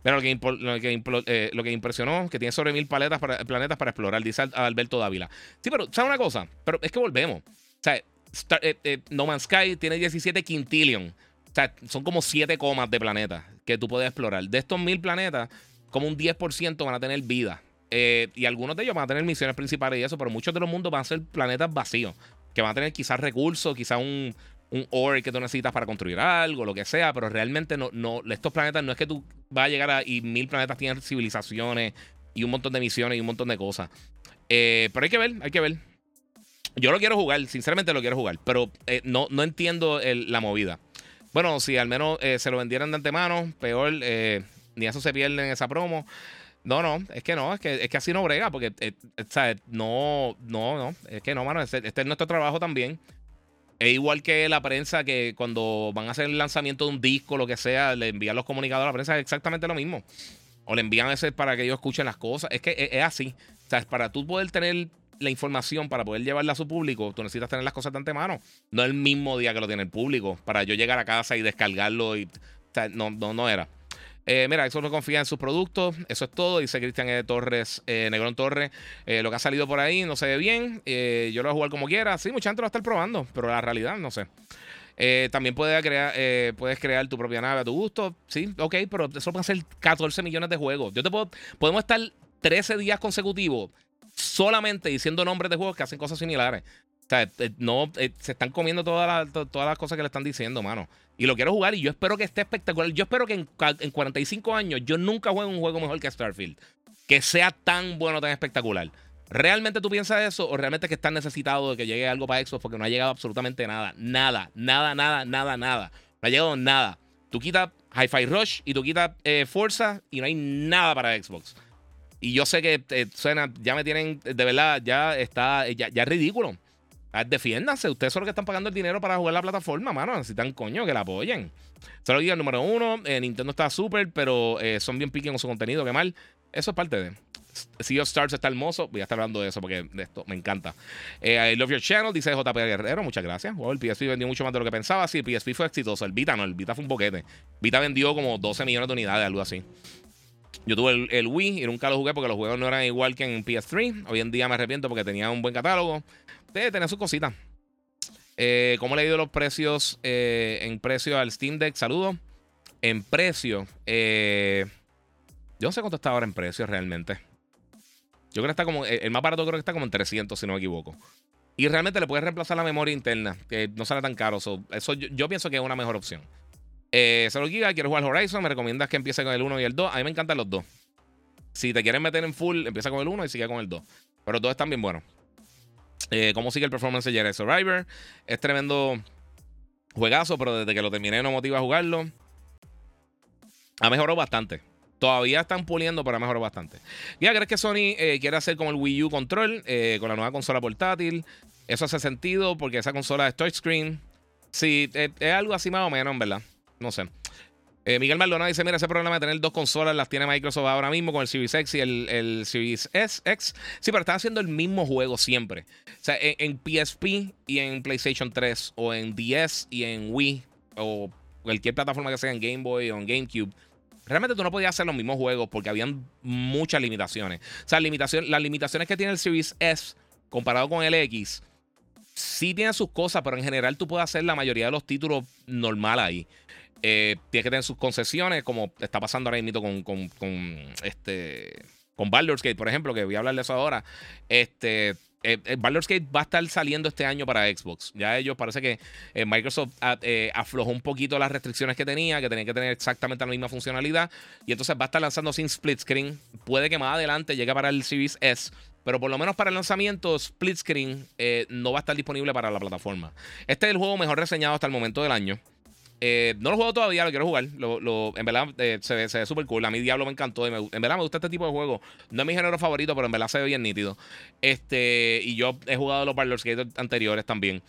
Pero lo que, lo que, eh, lo que impresionó, que tiene sobre mil planetas para explorar, dice Alberto Dávila. Sí, pero ¿sabes una cosa? Pero es que volvemos. O sea, eh, eh, No Man's Sky tiene 17 quintillion. O sea, son como 7 comas de planetas que tú puedes explorar. De estos mil planetas, como un 10% van a tener vida. Y algunos de ellos van a tener misiones principales y eso, pero muchos de los mundos van a ser planetas vacíos, que van a tener quizás recursos, quizás un, un ore que tú necesitas para construir algo, lo que sea, pero realmente no, no, estos planetas no es que tú vas a llegar a y mil planetas tienen civilizaciones y un montón de misiones y un montón de cosas. Eh, pero hay que ver, hay que ver. Yo lo quiero jugar, sinceramente lo quiero jugar, pero eh, no, no entiendo la movida. Bueno, si al menos se lo vendieran de antemano, peor, ni eso se pierde en esa promo. No, no, es que no, es que, es que así no brega, porque, eh, eh No, no, no, es que no, mano, este, es nuestro trabajo también. Es igual que la prensa que cuando van a hacer el lanzamiento de un disco, lo que sea, le envían los comunicados a la prensa, es exactamente lo mismo. O le envían ese para que ellos escuchen las cosas. Es que es, así. O sea, para tú poder tener la información, para poder llevarla a su público, tú necesitas tener las cosas de antemano. No el mismo día que lo tiene el público. Para yo llegar a casa y descargarlo y. O sea, no, no, no era. Eh, mira, eso no confía en sus productos. Eso es todo. Dice Cristian e. Torres, eh, Negrón Torres. Eh, lo que ha salido por ahí no se ve bien. yo lo voy a jugar como quiera. Sí, mucha gente lo va a estar probando, pero la realidad no sé. también puedes crear, puedes crear tu propia nave a tu gusto. Sí, ok, pero eso puede ser 14 millones de juegos. Yo te puedo, podemos estar 13 días consecutivos solamente diciendo nombres de juegos que hacen cosas similares. O sea, no, se están comiendo todas todas las cosas que le están diciendo, mano. Y lo quiero jugar y yo espero que esté espectacular. Yo espero que en, 45 años yo nunca juegue un juego mejor que Starfield. Que sea tan bueno, tan espectacular. ¿Realmente tú piensas eso o realmente que estás necesitado de que llegue algo para Xbox porque no ha llegado absolutamente nada? Nada, nada, nada, nada, nada. No ha llegado nada. Tú quitas Hi-Fi Rush y tú quitas eh, Forza y no hay nada para Xbox. Y yo sé que eh, suena, ya me tienen, de verdad, ya está, ya, ya es ridículo. Ah, defiéndanse, ustedes son los que están pagando el dinero para jugar la plataforma, mano. Necesitan coño que la apoyen. Solo el número uno, eh, Nintendo está súper, pero eh, son bien piquen con su contenido, qué mal. Eso es parte de. Sea of Stars está hermoso. Voy a estar hablando de eso porque de esto me encanta. Eh, I love your channel, dice JP Guerrero. Muchas gracias. el PSP vendió mucho más de lo que pensaba. Sí, el PSP fue exitoso. El Vita no, el Vita fue un boquete. Vita vendió como 12 millones de unidades, algo así. Yo tuve el, el, Wii y nunca lo jugué porque los juegos no eran igual que en PS3. Hoy en día me arrepiento porque tenía un buen catálogo. Debe tener sus cositas. Eh, ¿Cómo le ha ido los precios eh, en precio al Steam Deck? Saludos. En precio, eh, yo no sé cuánto está ahora en precio realmente. Yo creo que está como, el más barato creo que está como en 300 si no me equivoco. Y realmente le puedes reemplazar la memoria interna, que no sale tan caro. eso yo, pienso que es una mejor opción. Eh, 0 Giga, quiero jugar Horizon, me recomiendas que empiece con el 1 y el 2. A mí me encantan los dos. Si te quieres meter en full, empieza con el 1 y sigue con el 2. Pero los dos están bien buenos. Eh, ¿Cómo sigue el performance de Jedi Survivor? Es tremendo juegazo, pero desde que lo terminé no motiva a jugarlo. Ha mejorado bastante. Todavía están puliendo, pero ha mejorado bastante. ¿Ya crees que Sony eh, quiere hacer como el Wii U Control eh, con la nueva consola portátil? Eso hace sentido porque esa consola es touchscreen. Sí, es algo así más o menos, en verdad. No sé. Eh, Miguel Maldonado dice: Mira, ese problema de tener dos consolas las tiene Microsoft ahora mismo con el Series X y el, Series S, X. Sí, pero están haciendo el mismo juego siempre. O sea, en, PSP y en PlayStation 3, o en DS y en Wii, o cualquier plataforma que sea en Game Boy o en GameCube. Realmente tú no podías hacer los mismos juegos porque habían muchas limitaciones. O sea, limitación, las limitaciones que tiene el Series S comparado con el X, sí tiene sus cosas, pero en general tú puedes hacer la mayoría de los títulos normal ahí. Eh, tiene que tener sus concesiones, como está pasando ahora mismo con, con, con, este, con Baldur's Gate, por ejemplo, que voy a hablar de eso ahora. Este, eh, eh, Gate va a estar saliendo este año para Xbox. Ya ellos parece que Microsoft ah, aflojó un poquito las restricciones que tenía, que tenía que tener exactamente la misma funcionalidad. Y entonces va a estar lanzando sin split screen. Puede que más adelante llegue para el Series S. Pero por lo menos para el lanzamiento, split screen no va a estar disponible para la plataforma. Este es el juego mejor reseñado hasta el momento del año. Eh, no lo juego todavía, lo quiero jugar. en verdad eh, se, ve, súper cool. A mí Diablo me encantó. en verdad me gusta este tipo de juego. No es mi género favorito, pero en verdad se ve bien nítido. Este, y yo he jugado los Baldur's Gate anteriores también.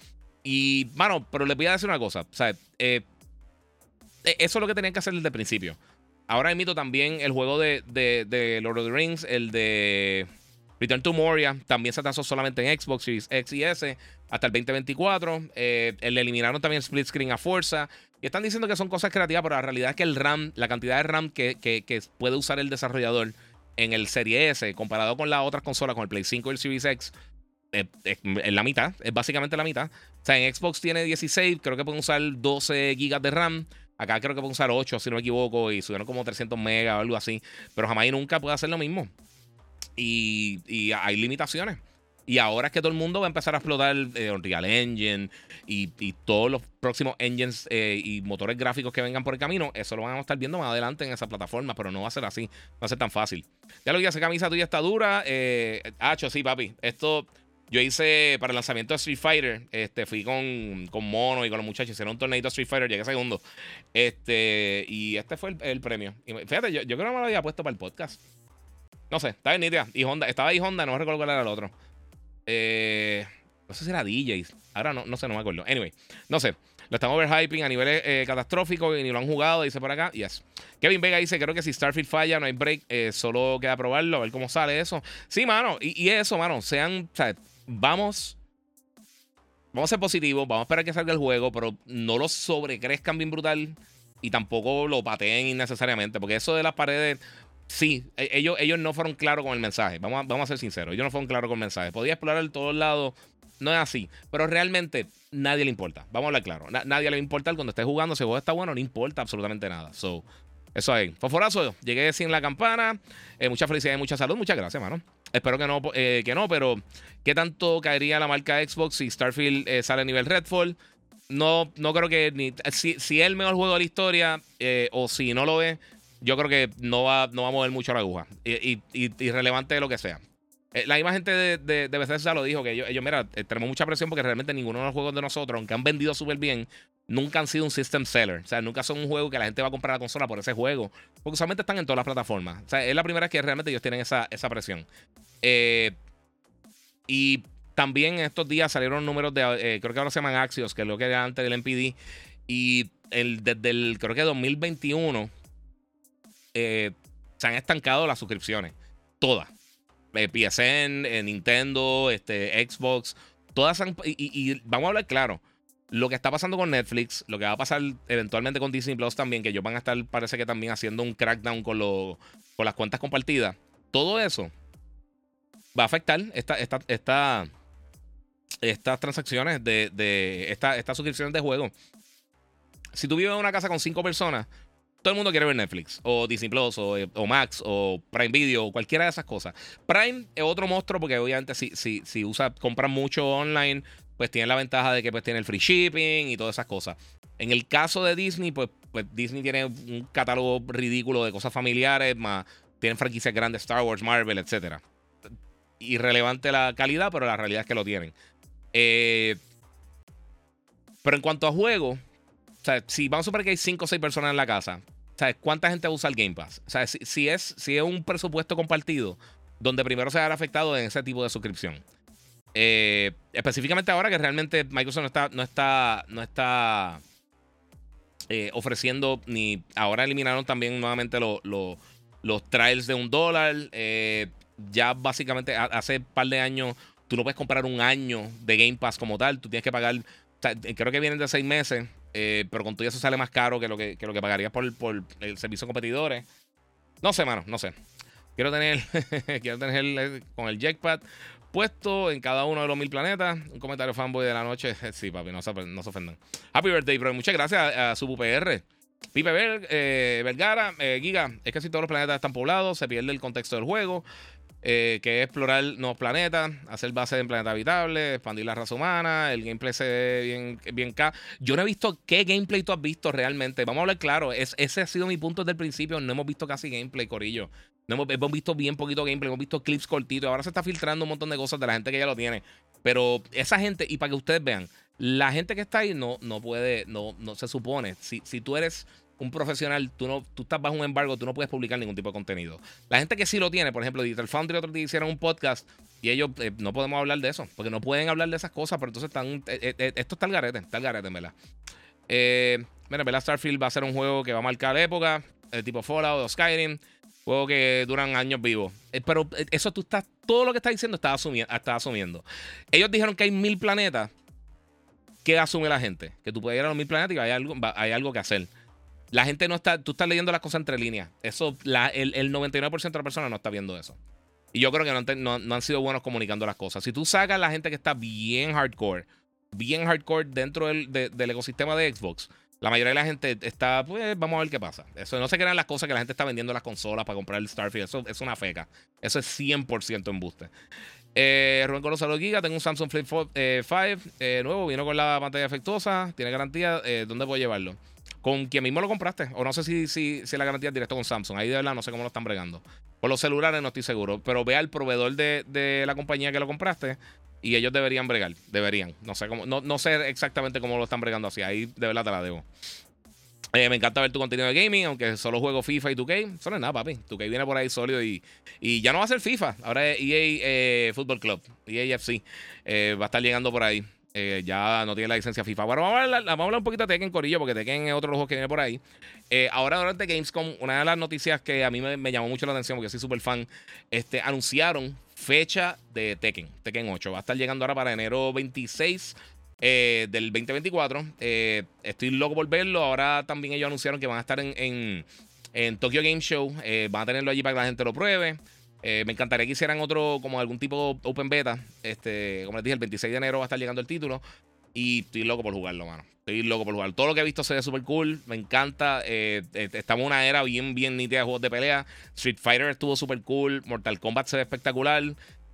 Y, mano, pero les voy a decir una cosa. O eh, eso es lo que tenían que hacer desde el principio. Ahora emito también el juego de, de, Lord of the Rings, el de Return to Moria. También se atrasó solamente en Xbox Series X y S hasta el 2024. le eliminaron también split screen a fuerza. Y están diciendo que son cosas creativas, pero la realidad es que el RAM, la cantidad de RAM que, puede usar el desarrollador en el Serie S, comparado con las otras consolas, con el Play 5 y el Series X, es, la mitad, es básicamente la mitad. O sea, en Xbox tiene 16, creo que pueden usar 12 GB de RAM. Acá creo que pueden usar 8, si no me equivoco, y subieron como 300 megas o algo así. Pero jamás y nunca puede hacer lo mismo. Y, y hay limitaciones. Y ahora es que todo el mundo va a empezar a explotar eh, Unreal Engine y, todos los próximos engines eh, y motores gráficos que vengan por el camino. Eso lo van a estar viendo más adelante en esa plataforma, pero no va a ser así. No va a ser tan fácil. Ya lo que esa camisa tuya está dura. Eh, Hacho, sí, papi. Esto yo hice para el lanzamiento de Street Fighter. Este, fui con, con Mono y con los muchachos. Hicieron un torneito de Street Fighter, llegué segundo. Este, y este fue el, premio. Y fíjate, yo, yo, creo que me lo había puesto para el podcast. No sé, estaba en idea. Y Honda, estaba ahí Honda, no recuerdo cuál era el otro. Eh, no sé si era DJ. Ahora no, no sé, no me acuerdo. Anyway, no sé. Lo están overhyping a niveles eh, catastróficos y ni lo han jugado, dice por acá. Yes. Kevin Vega dice: Creo que si Starfield falla, no hay break, eh, solo queda probarlo, a ver cómo sale eso. Sí, mano. Y, eso, mano. Sean. O sea, vamos. Vamos a ser positivos, vamos a esperar que salga el juego, pero no lo sobrecrezcan bien brutal y tampoco lo pateen innecesariamente, porque eso de las paredes, sí, e, ellos, ellos no fueron claros con el mensaje. Vamos a, vamos a ser sinceros. Ellos no fueron claros con el mensaje. Podía explorar el todos lados. No es así. Pero realmente nadie le importa. Vamos a hablar claro. nadie le importa cuando esté jugando. Si juego está bueno, no importa absolutamente nada. So, eso ahí. Fosforazo, llegué sin la campana. Eh, mucha felicidad y mucha salud. Muchas gracias, mano. Espero que no, eh, que no, pero ¿qué tanto caería la marca Xbox si Starfield eh, sale a nivel Redfall? No, no creo que ni. Si, si es el mejor juego de la historia o si no lo es, yo creo que no va, no va a mover mucho la aguja. Y, irrelevante de lo que sea. Eh, la misma gente de, de, de Bethesda lo dijo, que ellos, mira, eh, tenemos mucha presión porque realmente ninguno de los juegos de nosotros, aunque han vendido súper bien, nunca han sido un system seller. O sea, nunca son un juego que la gente va a comprar la consola por ese juego. Porque usualmente están en todas las plataformas. O sea, es la primera vez que realmente ellos tienen esa, esa presión. Eh, y también en estos días salieron números de, creo que ahora se llaman Axios, que es lo que era antes del NPD. Y el, desde el, creo que 2021 eh, se han estancado las suscripciones. Todas. Eh, PSN, eh, Nintendo, este, Xbox. Todas han, y, vamos a hablar claro. Lo que está pasando con Netflix, lo que va a pasar eventualmente con Disney Plus también, que ellos van a estar, parece que también haciendo un crackdown con, con las cuentas compartidas. Todo eso va a afectar esta, esta, esta, estas transacciones de, de esta, estas suscripciones de juego. Si tú vives en una casa con cinco personas, todo el mundo quiere ver Netflix, o Disney Plus, o, o, Max, o Prime Video, o cualquiera de esas cosas. Prime es otro monstruo porque obviamente si, si, si usa, compran mucho online, pues tiene la ventaja de que pues tiene el free shipping y todas esas cosas. En el caso de Disney, pues, pues Disney tiene un catálogo ridículo de cosas familiares, más tienen franquicias grandes, Star Wars, Marvel, etc. Irrelevante la calidad, pero la realidad es que lo tienen. Eh, pero en cuanto a juegos, o sea, si vamos a suponer que hay 5 o 6 personas en la casa, ¿sabes cuánta gente usa el Game Pass? O sea, si, es, si es un presupuesto compartido, donde primero se ver afectado en ese tipo de suscripción. Eh, específicamente ahora que realmente Microsoft no está, no está, no está eh, ofreciendo ni. Ahora eliminaron también nuevamente los trials de un dólar. Eh, ya básicamente hace un par de años tú no puedes comprar un año de Game Pass como tal. Tú tienes que pagar. creo que vienen de seis meses. Pero con todo eso sale más caro que lo que, lo que pagarías por, por el servicio de competidores. No sé, mano, no sé. Quiero tener, quiero tener con el Jackpad puesto en cada uno de los mil planetas. Un comentario fanboy de la noche. Sí, papi, no se, no se ofendan. Happy birthday, bro. Muchas gracias a, su UPR. Pipe eh, Vergara, eh, Giga, es que si todos los planetas están poblados, se pierde el contexto del juego, eh, que es explorar nuevos planetas, hacer base en planetas habitables, expandir la raza humana, el gameplay se ve bien, bien K. Yo no he visto qué gameplay tú has visto realmente. Vamos a hablar claro, es, ese ha sido mi punto desde el principio. No hemos visto casi gameplay, Corillo. No hemos, visto bien poquito gameplay, hemos visto clips cortitos. Ahora se está filtrando un montón de cosas de la gente que ya lo tiene. Pero esa gente, y para que ustedes vean, la gente que está ahí no, no puede, no, no se supone. Si, si tú eres un profesional, tú, no, tú estás bajo un embargo, tú no puedes publicar ningún tipo de contenido. La gente que sí lo tiene, por ejemplo, Digital Foundry otro día hicieron un podcast y ellos eh, no podemos hablar de eso, porque no pueden hablar de esas cosas, pero entonces están, eh, eh, esto está el garete, está el garete, verdad. mira, verdad, Starfield va a ser un juego que va a marcar época, tipo Fallout o Skyrim. Juegos que duran años vivos. Pero eso tú estás, todo lo que estás diciendo estás asumiendo, asumiendo. Ellos dijeron que hay mil planetas. ¿Qué asume la gente? Que tú puedes ir a los mil planetas y hay algo, hay algo que hacer. La gente no está, tú estás leyendo las cosas entre líneas. Eso, el, 99% de las personas no está viendo eso. Y yo creo que no, han sido buenos comunicando las cosas. Si tú sacas a la gente que está bien hardcore, bien hardcore dentro del, ecosistema de Xbox, la mayoría de la gente está, pues vamos a ver qué pasa. Eso no se crean las cosas que la gente está vendiendo las consolas para comprar el Starfield. Eso es una feca. Eso es 100% embuste. Eh, Rubén Colo Giga, tengo un Samsung Flip 5 eh, eh, nuevo, vino con la pantalla efectuosa, tiene garantía. Eh, ¿Dónde puedo llevarlo? Con quien mismo lo compraste. O no sé si, si, si la garantía es directo con Samsung. Ahí de verdad no sé cómo lo están bregando. Por los celulares no estoy seguro. Pero ve al proveedor de, de la compañía que lo compraste y ellos deberían bregar. Deberían. No sé cómo. No, no sé exactamente cómo lo están bregando así. Ahí de verdad te la debo. Eh, me encanta ver tu contenido de gaming, aunque solo juego FIFA y 2K. Eso no es nada, papi. 2K viene por ahí sólido y, y ya no va a ser FIFA. Ahora es EA eh, Football Club, EA FC. Eh, va a estar llegando por ahí. Ya no tiene la licencia FIFA. Bueno, vamos a hablar, vamos a hablar un poquito de Tekken Corillo, porque Tekken es otro juego que viene por ahí. ahora, durante Gamescom, una de las noticias que a mí me, llamó mucho la atención, porque soy súper fan, este, anunciaron fecha de Tekken, Tekken 8. Va a estar llegando ahora para enero 26 eh, del 2024. Eh, estoy loco por verlo. Ahora también ellos anunciaron que van a estar en, en, Tokyo Game Show. Eh, van a tenerlo allí para que la gente lo pruebe. Me encantaría que hicieran otro, como algún tipo open beta. Este, como les dije, el 26 de enero va a estar llegando el título. Y estoy loco por jugarlo, mano. Estoy loco por jugarlo. Todo lo que he visto se ve súper cool. Me encanta. estamos en una era bien, bien nítida de juegos de pelea. Street Fighter estuvo súper cool. Mortal Kombat se ve espectacular.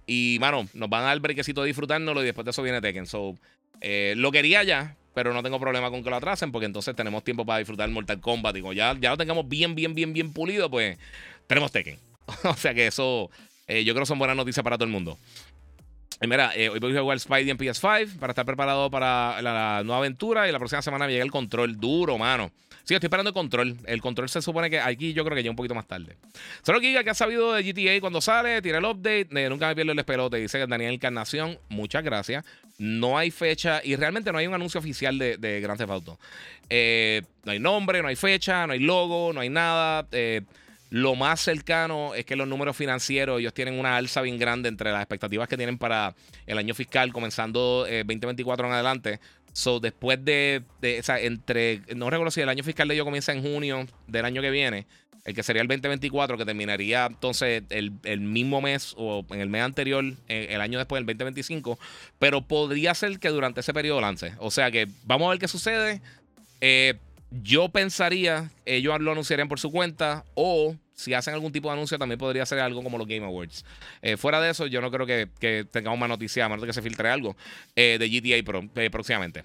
Y, mano, nos van a dar brequecito de disfrutárnoslo. Y después de eso viene Tekken. So, eh, lo quería ya, pero no tengo problema con que lo atrasen porque entonces tenemos tiempo para disfrutar Mortal Kombat. Digo, ya, ya lo tengamos bien, bien, bien, bien pulido, pues tenemos Tekken. o sea que eso eh, yo creo que son buenas noticias para todo el mundo. Y mira, eh, hoy voy a jugar Spidey en PS5 para estar preparado para la, nueva aventura y la próxima semana me llega el control duro, mano. Sí, estoy esperando el control. El control se supone que aquí yo creo que llega un poquito más tarde. Solo Giga que ha sabido de GTA cuando sale, tira el update. nunca me pierdo el espelote. Dice que Daniel Encarnación, muchas gracias. No hay fecha y realmente no hay un anuncio oficial de, de Grand Theft Auto. Eh, no hay nombre, no hay fecha, no hay logo, no hay nada. Eh, lo más cercano es que los números financieros, ellos tienen una alza bien grande entre las expectativas que tienen para el año fiscal, comenzando 2024 eh, en adelante. So, después de, o sea, entre, no recuerdo si el año fiscal de ellos comienza en junio del año que viene, el que sería el 2024, que terminaría entonces el, mismo mes o en el mes anterior, eh, el año después, el 2025, pero podría ser que durante ese periodo lance. O sea que vamos a ver qué sucede. Eh, yo pensaría, ellos lo anunciarían por su cuenta o si hacen algún tipo de anuncio también podría ser algo como los Game Awards. Eh, fuera de eso, yo no creo que, tengamos más noticias, a menos de que se filtre algo de GTA próximamente.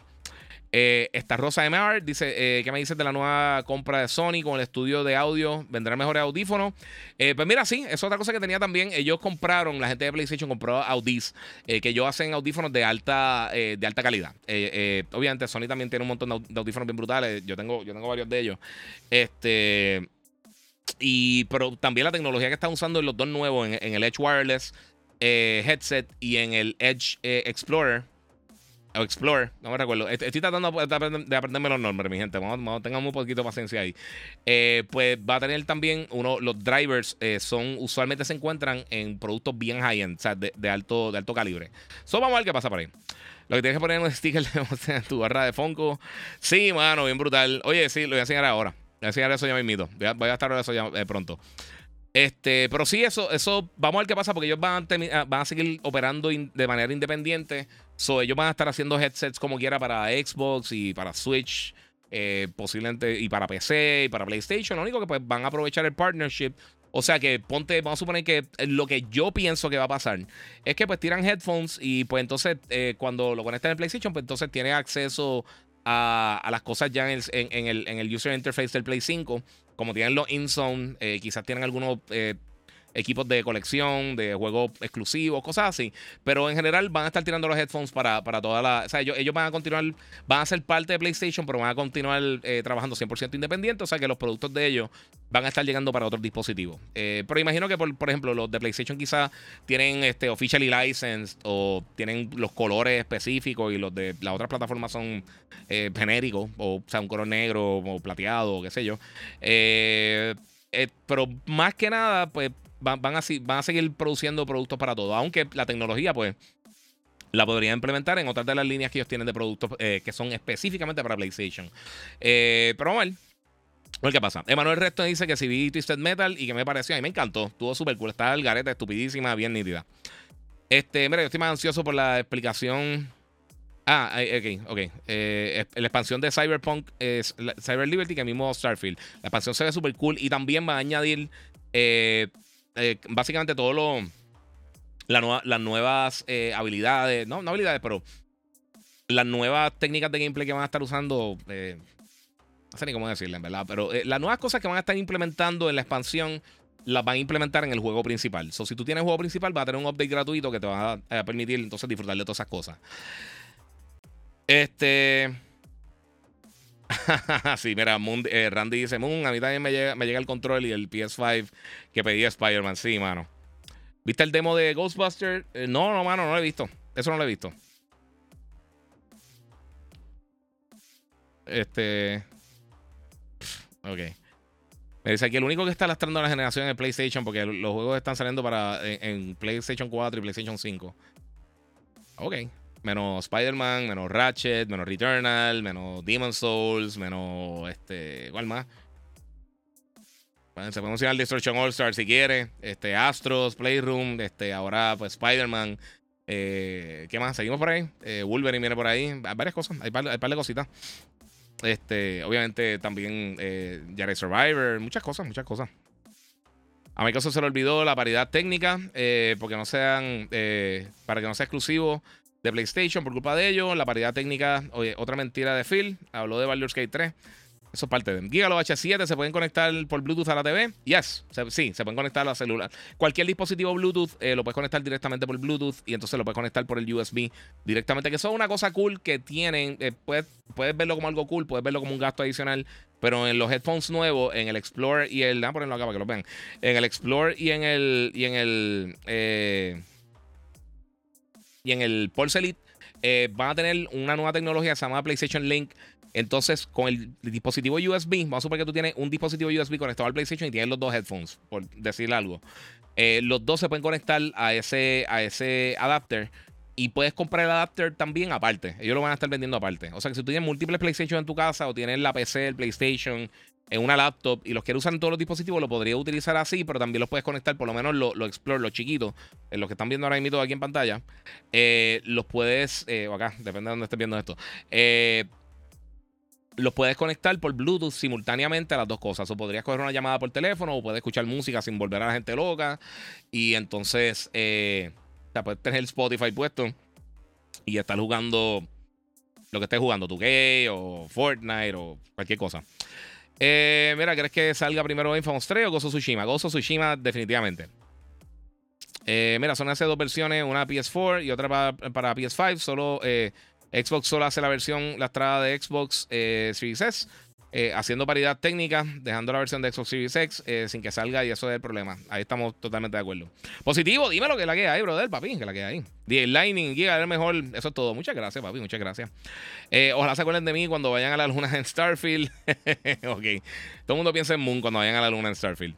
Eh, esta Rosa MR dice: eh, ¿Qué me dices de la nueva compra de Sony con el estudio de audio? ¿Vendrán mejores audífonos? Eh, pues mira, sí, es otra cosa que tenía también. Ellos compraron, la gente de PlayStation compró Audis, que ellos hacen audífonos de alta, de alta calidad. obviamente, Sony también tiene un montón de audífonos bien brutales. Yo tengo, yo tengo varios de ellos. Este. Y, pero también la tecnología que están usando en los dos nuevos, en el Edge Wireless headset y en el Edge Explorer o Explorer, no me recuerdo. Estoy tratando de aprenderme los nombres, mi gente. Vamos, tengamos un poquito de paciencia ahí. Eh, pues va a tener también uno, los drivers eh, son, usualmente se encuentran en productos bien high-end, o sea, de, alto, de alto calibre. So, vamos a ver qué pasa por ahí. Lo que tienes que poner es un sticker de tu barra de Funko. Sí, mano, bien brutal. Oye, sí, lo voy a enseñar ahora. Voy a enseñar eso ya mismito. Voy a, voy a estar eso ya eh, pronto. Este, pero sí, eso, eso, vamos a ver qué pasa, porque ellos van a, van a seguir operando de manera independiente. So, ellos van a estar haciendo headsets como quiera para Xbox y para Switch, eh, posiblemente, y para PC y para PlayStation. Lo único que pues van a aprovechar el partnership. O sea que ponte, vamos a suponer que lo que yo pienso que va a pasar es que pues tiran headphones y pues entonces eh, cuando lo conectan en PlayStation, pues entonces tiene acceso a, las cosas ya en el, en, el, user interface del Play 5 como tienen los InZone, eh, quizás tienen algunos eh, equipos de colección, de juegos exclusivos, cosas así. Pero en general van a estar tirando los headphones para, para toda la. O sea, ellos, van a continuar, van a ser parte de PlayStation, pero van a continuar eh, trabajando 100% independiente. O sea que los productos de ellos van a estar llegando para otros dispositivos. Eh, pero imagino que, por, por, ejemplo, los de PlayStation quizás tienen este officially licensed o tienen los colores específicos y los de las otras plataformas son eh, genéricos, o, sea, un color negro o plateado, o qué sé yo. pero más que nada, pues van, a, van a seguir produciendo productos para todo. Aunque la tecnología, pues, la podrían implementar en otras de las líneas que ellos tienen de productos eh, que son específicamente para PlayStation. Eh, pero vamos a ver. A ver qué pasa. Emanuel Resto dice que si vi Twisted Metal y que me pareció, a mí me encantó. Estuvo súper cool. Está el gareta estupidísima, bien nítida. Este, mira, yo estoy más ansioso por la explicación. Ah, ok, ok. Eh, la expansión de Cyberpunk, es Cyber Liberty, que mismo Starfield. La expansión se ve súper cool y también va a añadir básicamente todo lo. las nuevas eh, habilidades, no, no habilidades, pero las nuevas técnicas de gameplay que van a estar usando. Eh, no sé ni cómo decirle, en verdad. Pero las nuevas cosas que van a estar implementando en la expansión las van a implementar en el juego principal. So, si tú tienes juego principal, va a tener un update gratuito que te va a, permitir entonces disfrutar de todas esas cosas. Este. sí, mira, eh, Randy dice, Moon, a mí también me llega, me llega el control y el PS5 que pedía Spider-Man. Sí, mano. ¿Viste el demo de Ghostbuster? Eh, no, no, mano, no lo he visto. Eso no lo he visto. Este... Ok. Me dice aquí, el único que está lastrando la generación es PlayStation porque los juegos están saliendo para en PlayStation 4 y PlayStation 5. Ok menos Spider-Man, menos Ratchet, menos Returnal, menos Demon Souls, menos este, ¿cuál más? se puede mencionar Destruction All Star si quiere, este, Astros, Playroom, este, ahora pues Spider-Man. Eh, ¿Qué más? Seguimos por ahí. Eh, Wolverine viene por ahí. Varias cosas, hay par, par de cositas. Este, obviamente también eh, Survivor, muchas cosas, muchas cosas. A Microsoft se le olvidó la paridad técnica, eh, porque no sean, para que no sea exclusivo de PlayStation por culpa de ellos. La paridad técnica, oye, otra mentira de Phil. Habló de Baldur's Gate 3. Eso es parte de Gigalo H7 se pueden conectar por Bluetooth a la TV. Yes, sí, se pueden conectar a la celular. Cualquier dispositivo Bluetooth eh, lo puedes conectar directamente por Bluetooth y entonces lo puedes conectar por el USB directamente. Que eso es una cosa cool que tienen. Eh, puedes, puedes, verlo como algo cool, puedes verlo como un gasto adicional. Pero en los headphones nuevos, en el Explorer y el. Déjame ponerlo acá para que lo vean. En el Explorer y en el. Y en el. Eh, y en el Pulse Elite eh, van a tener una nueva tecnología que se llama PlayStation Link. Entonces, con el dispositivo USB, vamos a suponer que tú tienes un dispositivo USB conectado al PlayStation y tienes los dos headphones, por decir algo. Eh, los dos se pueden conectar a ese, a ese adapter y puedes comprar el adapter también aparte. Ellos lo van a estar vendiendo aparte. O sea que si tú tienes múltiples PlayStation en tu casa o tienes la PC, el PlayStation en una laptop y los quiere usar en todos los dispositivos, lo podría utilizar así, pero también los puedes conectar, por lo menos los lo Explore, los chiquitos, en los que están viendo ahora mismo aquí en pantalla, los puedes, o acá, depende de dónde estés viendo esto, los puedes conectar por Bluetooth simultáneamente a las dos cosas. O podrías coger una llamada por teléfono o puedes escuchar música sin volver a la gente loca. Y entonces, eh, puedes tener Spotify puesto y estar jugando lo que estés jugando, tu gay o Fortnite o cualquier cosa. Eh, mira, ¿crees que salga primero Infamous 3 o Gozo Tsushima? Gozo Tsushima, definitivamente. Eh, mira, son hace dos versiones, una PS4 y otra para, para PS5. Solo eh, Xbox solo hace la versión lastrada de Xbox eh, Series S, eh, haciendo paridad técnica, dejando la versión de Xbox Series X eh, sin que salga y eso es el problema. Ahí estamos totalmente de acuerdo. Positivo, dime lo que la que hay, brother, papi, que la que hay. The Lightning Giga es mejor, eso es todo. Muchas gracias, papi, muchas gracias. ojalá se acuerden de mí cuando vayan a la luna en Starfield. ok, todo el mundo piensa en Moon cuando vayan a la luna en Starfield.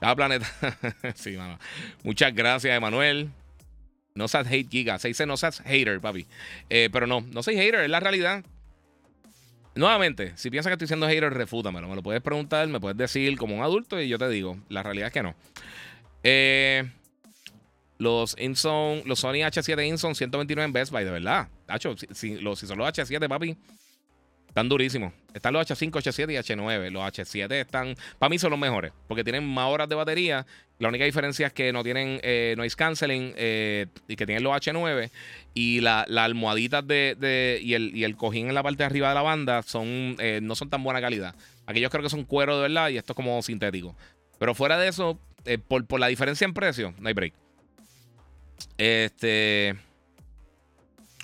Cada planeta. sí, mano. Muchas gracias, Emanuel. No seas hate giga. Se dice no seas hater, papi. Eh, pero no, no soy hater, es la realidad. Nuevamente, si piensas que estoy siendo hater, refútamelo. Me lo puedes preguntar, me puedes decir como un adulto y yo te digo. La realidad es que no. Eh, los Inson, los Sony H7 Inson 129 en Best Buy, de verdad. Si, los, si son los H7, papi, están durísimos. Están los H5, H7 y H9. Los H7 están, para mí son los mejores, porque tienen más horas de batería. La única diferencia es que no tienen eh, noise canceling eh, y que tienen los H9. Y las la almohaditas de, y, el, y, el, cojín en la parte de arriba de la banda son, eh, no son tan buena calidad. Aquellos creo que son cuero de verdad y esto es como sintético. Pero fuera de eso, por, por la diferencia en precio, no hay break. Este.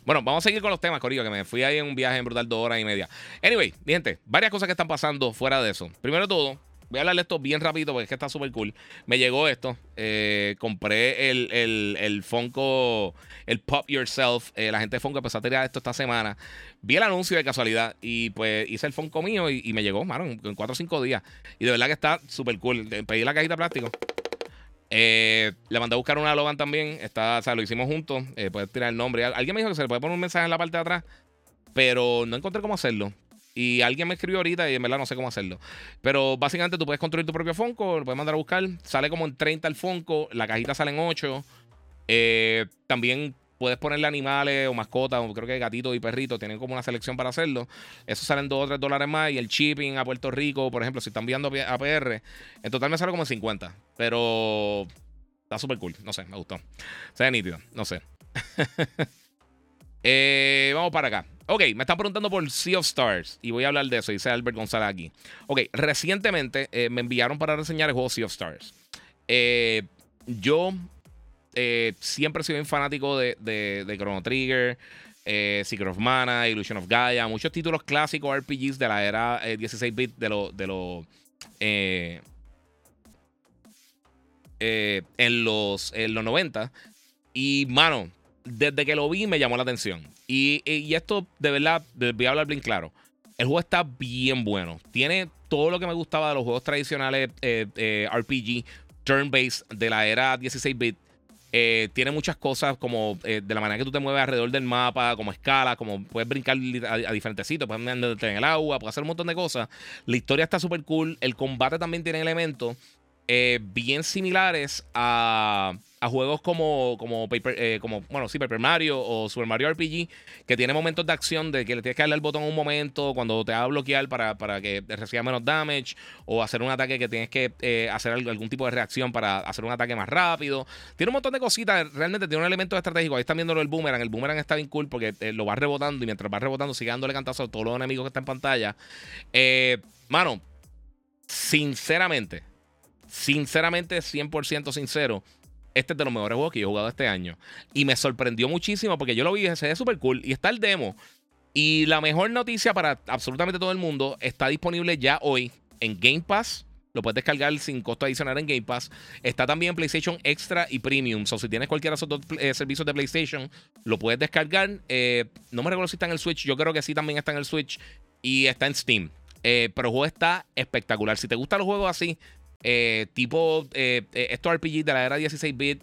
Bueno, vamos a seguir con los temas, Corillo, que me fui ahí en un viaje en brutal dos horas y media. Anyway, mi gente, varias cosas que están pasando fuera de eso. Primero de todo, voy a hablarle esto bien rápido porque es que está súper cool. Me llegó esto. Eh, compré el, el, el, Funko, el Pop Yourself. Eh, la gente de Funko empezó a tirar esto esta semana. Vi el anuncio de casualidad y pues hice el Funko mío y, me llegó, mano, en 4 o 5 días. Y de verdad que está súper cool. Pedí la cajita de plástico. Eh, le mandé a buscar una Logan también. Está, o sea, lo hicimos juntos. Puedes tirar el nombre. Alguien me dijo que se le puede poner un mensaje en la parte de atrás. Pero no encontré cómo hacerlo. Y alguien me escribió ahorita y en verdad no sé cómo hacerlo. Pero básicamente tú puedes construir tu propio Funko. Lo puedes mandar a buscar. Sale como en 30 el Funko. La cajita sale en 8. Eh, también puedes ponerle animales o mascotas, creo que gatitos y perritos, tienen como una selección para hacerlo. Eso salen 2 o 3 dólares más. Y el shipping a Puerto Rico, por ejemplo, si están enviando a PR, en total me sale como en 50. Pero está súper cool. No sé, me gustó. Se ve nítido, no sé. Eh, vamos para acá. Ok, me están preguntando por Sea of Stars y voy a hablar de eso, dice Albert González aquí. Ok, recientemente eh, me enviaron para reseñar el juego Sea of Stars. Eh, yo eh, siempre he sido un fanático de, de, Chrono Trigger, Secret of Mana, Illusion of Gaia, muchos títulos clásicos RPGs de la era 16-bit eh, de los. De en, los, en los 90. Y, mano, desde que lo vi me llamó la atención. Y, y esto, de verdad, voy a hablar bien claro. El juego está bien bueno. Tiene todo lo que me gustaba de los juegos tradicionales RPG, turn-based de la era 16-bit. Eh, tiene muchas cosas como eh, de la manera que tú te mueves alrededor del mapa, como escala, como puedes brincar a, diferentes sitios, puedes andar en el agua, puedes hacer un montón de cosas. La historia está súper cool. El combate también tiene elementos eh, bien similares a juegos como, eh, como, bueno, sí, Paper Mario o Super Mario RPG, que tiene momentos de acción de que le tienes que darle al botón un momento cuando te va a bloquear para, para que reciba menos damage, o hacer un ataque que tienes que eh, hacer algún tipo de reacción para hacer un ataque más rápido. Tiene un montón de cositas, realmente tiene un elemento estratégico. Ahí están viendo el boomerang. El boomerang está bien cool porque lo va rebotando y mientras va rebotando sigue dándole cantazo a todos los enemigos que están en pantalla. mano, sinceramente, sinceramente, 100% sincero este es de los mejores juegos que yo he jugado este año. Y me sorprendió muchísimo porque yo lo vi y se ve súper cool. Y está el demo. Y la mejor noticia para absolutamente todo el mundo está disponible ya hoy en Game Pass. Lo puedes descargar sin costo adicional en Game Pass. Está también en PlayStation Extra y Premium. O si tienes cualquiera de esos dos eh, servicios de PlayStation, lo puedes descargar. Eh, no me recuerdo si está en el Switch. Yo creo que sí también está en el Switch. Y está en Steam. Eh, pero el juego está espectacular. Si te gustan los juegos así, eh, tipo eh, eh, estos RPG de la era 16-bit,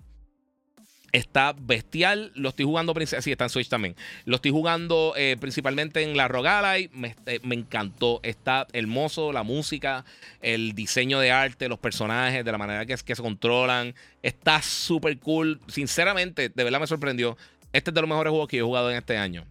Está bestial. Lo estoy jugando. Sí, está en Switch también. Lo estoy jugando eh, principalmente en la Rogalai. Me, eh, me, encantó. Está hermoso. La música, el diseño de arte, los personajes, de la manera que, se controlan. Está súper cool. Sinceramente, de verdad me sorprendió. Este es de los mejores juegos que he jugado en este año.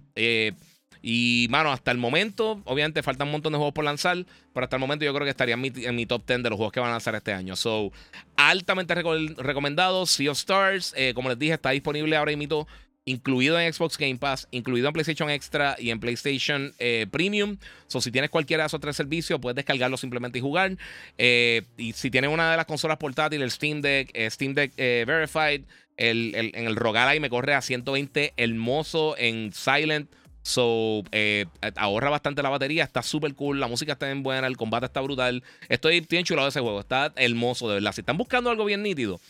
Y, mano, hasta el momento, obviamente faltan un montón de juegos por lanzar, pero hasta el momento yo creo que estaría en mi, top 10 de los juegos que van a lanzar este año. So, altamente recomendado. Sea of Stars, eh, como les dije, está disponible ahora mismo, incluido en Xbox Game Pass, incluido en PlayStation Extra y en PlayStation eh, Premium. So, si tienes cualquiera de esos tres servicios, puedes descargarlo simplemente y jugar. Eh, y si tienes una de las consolas portátiles, el Steam Deck, Steam Deck Verified, el, en el Rogalai me corre a 120 hermoso en Silent So, eh, ahorra bastante la batería, está súper cool, la música está bien buena, el combate está brutal. Estoy bien chulado de ese juego, está hermoso, de verdad. Si están buscando algo bien nítido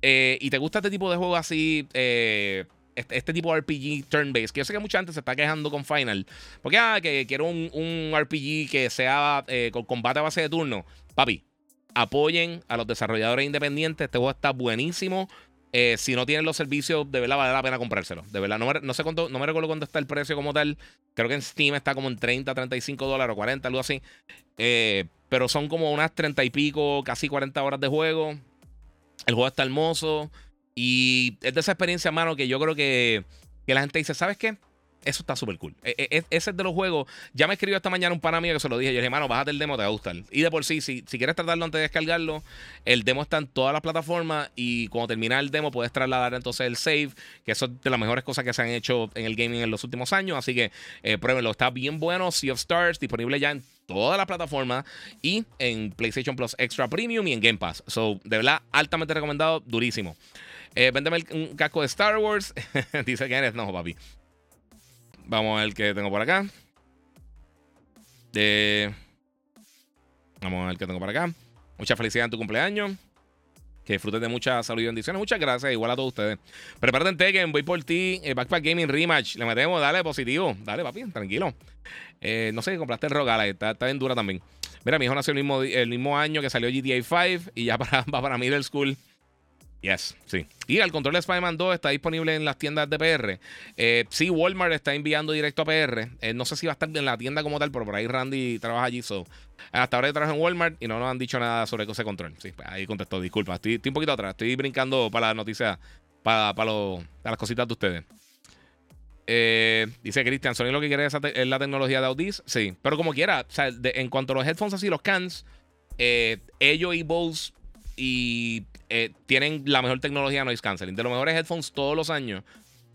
eh, y te gusta este tipo de juego así, eh, este, este, tipo de RPG turn-based, que yo sé que mucha gente se está quejando con Final, porque ah, que quiero un, un RPG que sea con combate a base de turno. Papi, apoyen a los desarrolladores independientes, este juego está buenísimo. Eh, si no tienen los servicios, de verdad vale la pena comprárselo. De verdad, no me, no sé cuánto, no me recuerdo cuánto está el precio como tal. Creo que en Steam está como en 30, 35 dólares o 40, algo así. Eh, pero son como unas 30 y pico, casi 40 horas de juego. El juego está hermoso. Y es de esa experiencia, mano, que yo creo que, que la gente dice, ¿sabes qué? Eso está súper cool. E, e, e, ese es de los juegos. Ya me escribió esta mañana un pana mío que se lo dije. Yo dije, mano, bájate el demo, te va a gustar. Y de por sí, si, si quieres tratarlo antes de descargarlo, el demo está en todas las plataformas. Y cuando termina el demo, puedes trasladar entonces el save, que eso es de las mejores cosas que se han hecho en el gaming en los últimos años. Así que eh, pruébenlo. Está bien bueno. Sea of Stars, disponible ya en todas las plataformas y en PlayStation Plus Extra Premium y en Game Pass. So, de verdad, altamente recomendado, durísimo. Eh, véndeme un casco de Star Wars. Dice Kenneth, no, papi. Vamos a ver qué tengo por acá. vamos a ver qué tengo por acá. Mucha felicidad en tu cumpleaños. Que disfrutes de mucha salud y bendiciones. Muchas gracias, igual a todos ustedes. Prepárate en Tekken, voy por ti. Eh, Backpack Gaming Rematch. Le metemos, dale positivo. Dale, papi, tranquilo. Eh, no sé, compraste el Rogala, está, está bien dura también. Mira, mi hijo nació el mismo, el mismo año que salió GTA 5 y ya para, va para middle school. Yes, sí. Y el control de Spider-Man 2 está disponible en las tiendas de PR. Eh, sí, Walmart está enviando directo a PR. Eh, no sé si va a estar en la tienda como tal, pero por ahí Randy trabaja allí. So. Hasta ahora trabajo en Walmart y no nos han dicho nada sobre ese control. Sí, pues, ahí contestó, disculpa. Estoy, un poquito atrás. Estoy brincando para la noticia, para, para, las cositas de ustedes. Eh, dice Cristian, Sony lo que quiere es, la tecnología de Audis. Sí, pero como quiera, o sea, en cuanto a los headphones así, los cans, ellos y Bose y eh, tienen la mejor tecnología de noise canceling. De los mejores headphones todos los años.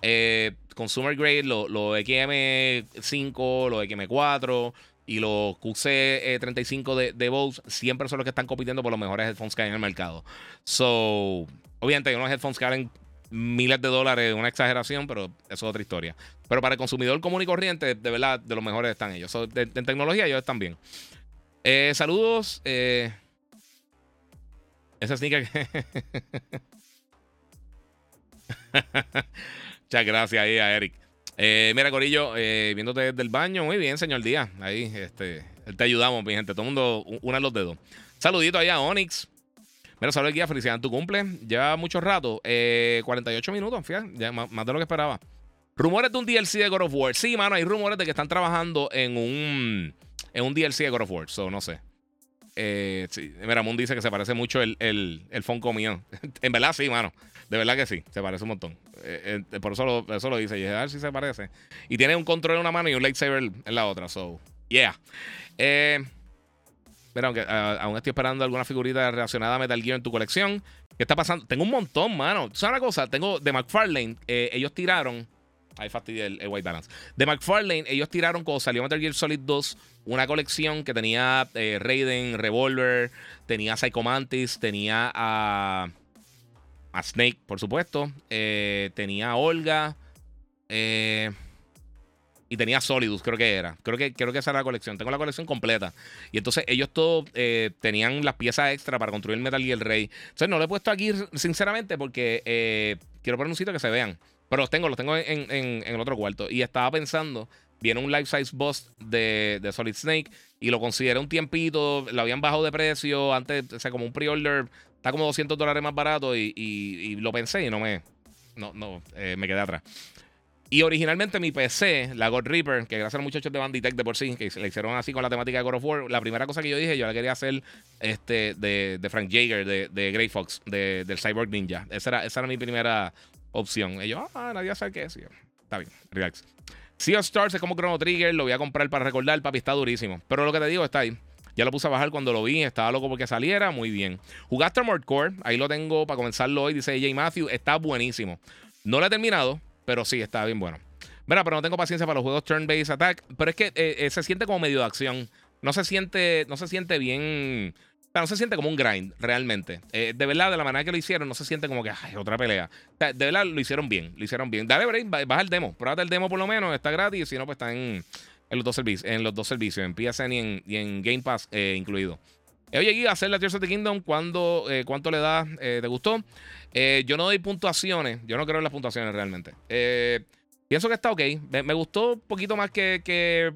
Eh, consumer grade, los lo XM5, los XM4 y los QC35 de, de Bose siempre son los que están compitiendo por los mejores headphones que hay en el mercado. So, obviamente unos headphones que valen miles de dólares, una exageración, pero eso es otra historia. Pero para el consumidor común y corriente, de verdad, de los mejores están ellos. en tecnología ellos están bien. Eh, saludos. Esa sneaker. Muchas gracias ahí a Eric. Eh, mira, Corillo, eh, viéndote desde el baño. Muy bien, señor Díaz. Ahí, este, te ayudamos, mi gente. Todo el mundo, una los dedos. Saludito ahí a Onyx. Mira, saludos guía, felicidad en tu cumple. Lleva mucho rato. 48 eh, minutos, fíjate, ya más, de lo que esperaba. Rumores de un DLC de God of War. Sí, mano, hay rumores de que están trabajando en un, en un DLC de God of War. So, no sé. Eh, sí, dice que se parece mucho el, el, el mío. en verdad, sí, mano. De verdad que sí, se parece un montón. Eh, eh, por eso lo, eso lo dice. Y a ver si se parece. Y tiene un control en una mano y un lightsaber en la otra. So, yeah. Eh, pero aunque aún estoy esperando alguna figurita relacionada a Metal Gear en tu colección. ¿Qué está pasando? Tengo un montón, mano. ¿Sabes una cosa? Tengo de McFarlane. ellos tiraron Ahí fastidia el, White Balance. De McFarlane, ellos tiraron cuando salió Metal Gear Solid 2 una colección que tenía eh, Raiden, Revolver, tenía Psycho Mantis, tenía a, Snake, por supuesto, eh, tenía a Olga eh, y tenía Solidus, creo que era. Creo que, creo que esa era la colección. Tengo la colección completa. Y entonces ellos todos tenían las piezas extra para construir Metal Gear Rey. Entonces no lo he puesto aquí, sinceramente, porque quiero poner un sitio que se vean. Pero los tengo, los tengo en, el otro cuarto. Y estaba pensando, viene un life size boss de, Solid Snake y lo consideré un tiempito, lo habían bajado de precio antes, o sea, como un pre-order, está como 200 dólares más barato y, lo pensé y no me, no, no, eh, me quedé atrás. Y originalmente mi PC, la God Reaper, que gracias a los muchachos de Banditech de por sí, que le hicieron así con la temática de God of War, la primera cosa que yo dije, yo la quería hacer este, de, Frank Jaeger, de, Grey Fox, de, del Cyborg Ninja. Esa era, esa era mi primera opción. Yo, ah, nadie sabe qué es. Está bien, relax. Sea of Stars es como Chrono Trigger, lo voy a comprar para recordar, papi, está durísimo. Pero lo que te digo está ahí. Ya lo puse a bajar cuando lo vi, estaba loco porque saliera, muy bien. Jugaste Armored Core, ahí lo tengo para comenzarlo hoy, dice AJ Matthew, está buenísimo. No lo he terminado, pero sí, está bien bueno. Mira, pero no tengo paciencia para los juegos turn-based attack, pero es que eh, eh, se siente como medio de acción. No se siente, no se siente bien no se siente como un grind, realmente. Eh, de verdad, de la manera que lo hicieron, no se siente como que ay, otra pelea. de verdad, lo hicieron bien. Lo hicieron bien. Dale break, baja el demo. Pruébate el demo por lo menos, está gratis. Si no, pues está en, los dos servicios, en los dos servicios, en PSN y en, Game Pass eh, incluido. Eh, oye, Guía, hacer la Tears of the Kingdom, ¿cuándo, ¿cuánto le da? ¿Te gustó? yo no doy puntuaciones. Yo no creo en las puntuaciones realmente. pienso que está ok. Me, gustó un poquito más que, que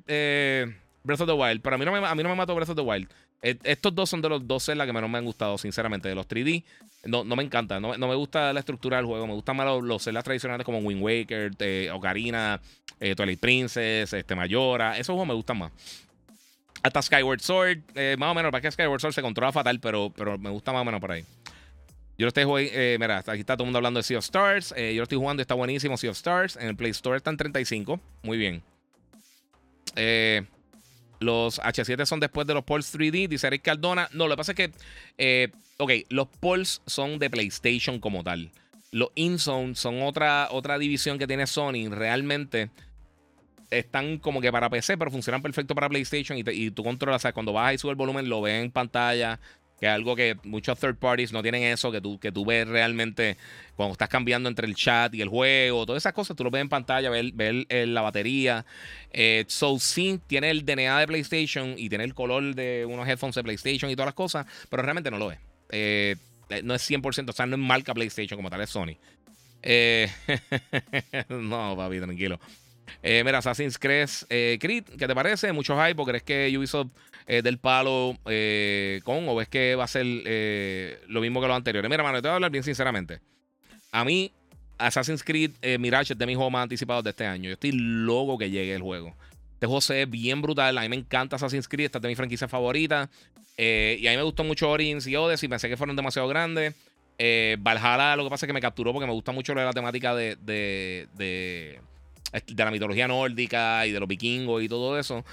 Breath of the Wild. Pero a mí no me, a mí no me mató Breath of the Wild. Estos dos son de los dos Zelda que menos me han gustado, sinceramente. De los 3D, no, no me encanta. No, me gusta la estructura del juego. Me gustan más los, los tradicionales como Wind Waker, eh, Ocarina, eh, Twilight Princess, este, Mayora. Esos juegos me gustan más. Hasta Skyward Sword, eh, más o menos. Para que Skyward Sword se controla fatal, pero, pero me gusta más o menos por ahí. Yo lo estoy jugando. Eh, mira, aquí está todo el mundo hablando de Sea of Stars. yo lo estoy jugando, está buenísimo. Sea of Stars. En el Play Store está en 35. Muy bien. Eh. Los H7 son después de los Pulse 3D, dice Eric Cardona. No, lo que pasa es que, eh, ok, los Pulse son de PlayStation como tal. Los InZone son otra, otra división que tiene Sony. Realmente están como que para PC, pero funcionan perfecto para PlayStation y, y tú controlas, sea, cuando bajas y subes el volumen, lo ves en pantalla que es algo que muchos third parties no tienen eso, que tú, que tú ves realmente cuando estás cambiando entre el chat y el juego, todas esas cosas, tú lo ves en pantalla, ves, la batería. Eh, so tiene el DNA de PlayStation y tiene el color de unos headphones de PlayStation y todas las cosas, pero realmente no lo es. Eh, eh, no es 100%, o sea, no es marca PlayStation como tal, es Sony. no, papi, tranquilo. mira, Assassin's Creed, Creed, ¿qué te parece? Mucho hype, ¿crees que Ubisoft eh, del palo eh, con o ves que va a ser eh, lo mismo que los anteriores. Mira, mano, te voy a hablar bien sinceramente. A mí, Assassin's Creed Mirage es de mis juegos más anticipados de este año. Yo estoy loco que llegue el juego. Este juego se bien brutal. A mí me encanta Assassin's Creed. Esta es de mis franquicias favoritas. y a mí me gustó mucho Origins y Odyssey. Pensé que fueron demasiado grandes. Valhalla, lo que pasa es que me capturó porque me gusta mucho la temática de, de, de, de la mitología nórdica y de los vikingos y todo eso.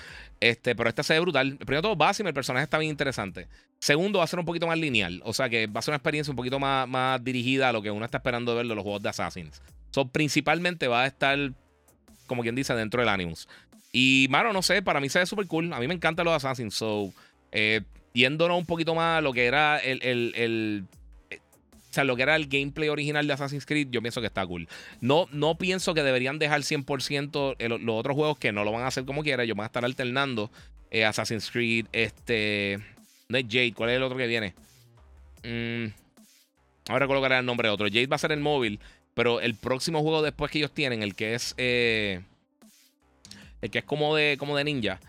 Este, pero este se ve brutal. Primero todo, básico, el personaje está bien interesante. Segundo, va a ser un poquito más lineal. O sea que va a ser una experiencia un poquito más, más dirigida a lo que uno está esperando ver de los juegos de Assassins. So, principalmente va a estar, como quien dice, dentro del Animus. Y, mano, no sé, para mí se ve súper cool. A mí me encantan los Assassins. So, eh, yéndonos un poquito más a lo que era el o sea, lo que era el gameplay original de Assassin's Creed, yo pienso que está cool. No, no pienso que deberían dejar 100% los otros juegos que no lo van a hacer como quiera. Yo voy a estar alternando eh, Assassin's Creed, este... No es Jade, ¿cuál es el otro que viene? Mm, ahora colocaré el nombre de otro. Jade va a ser el móvil, pero el próximo juego después que ellos tienen, el que es... Eh, el que es como de, como de ninja.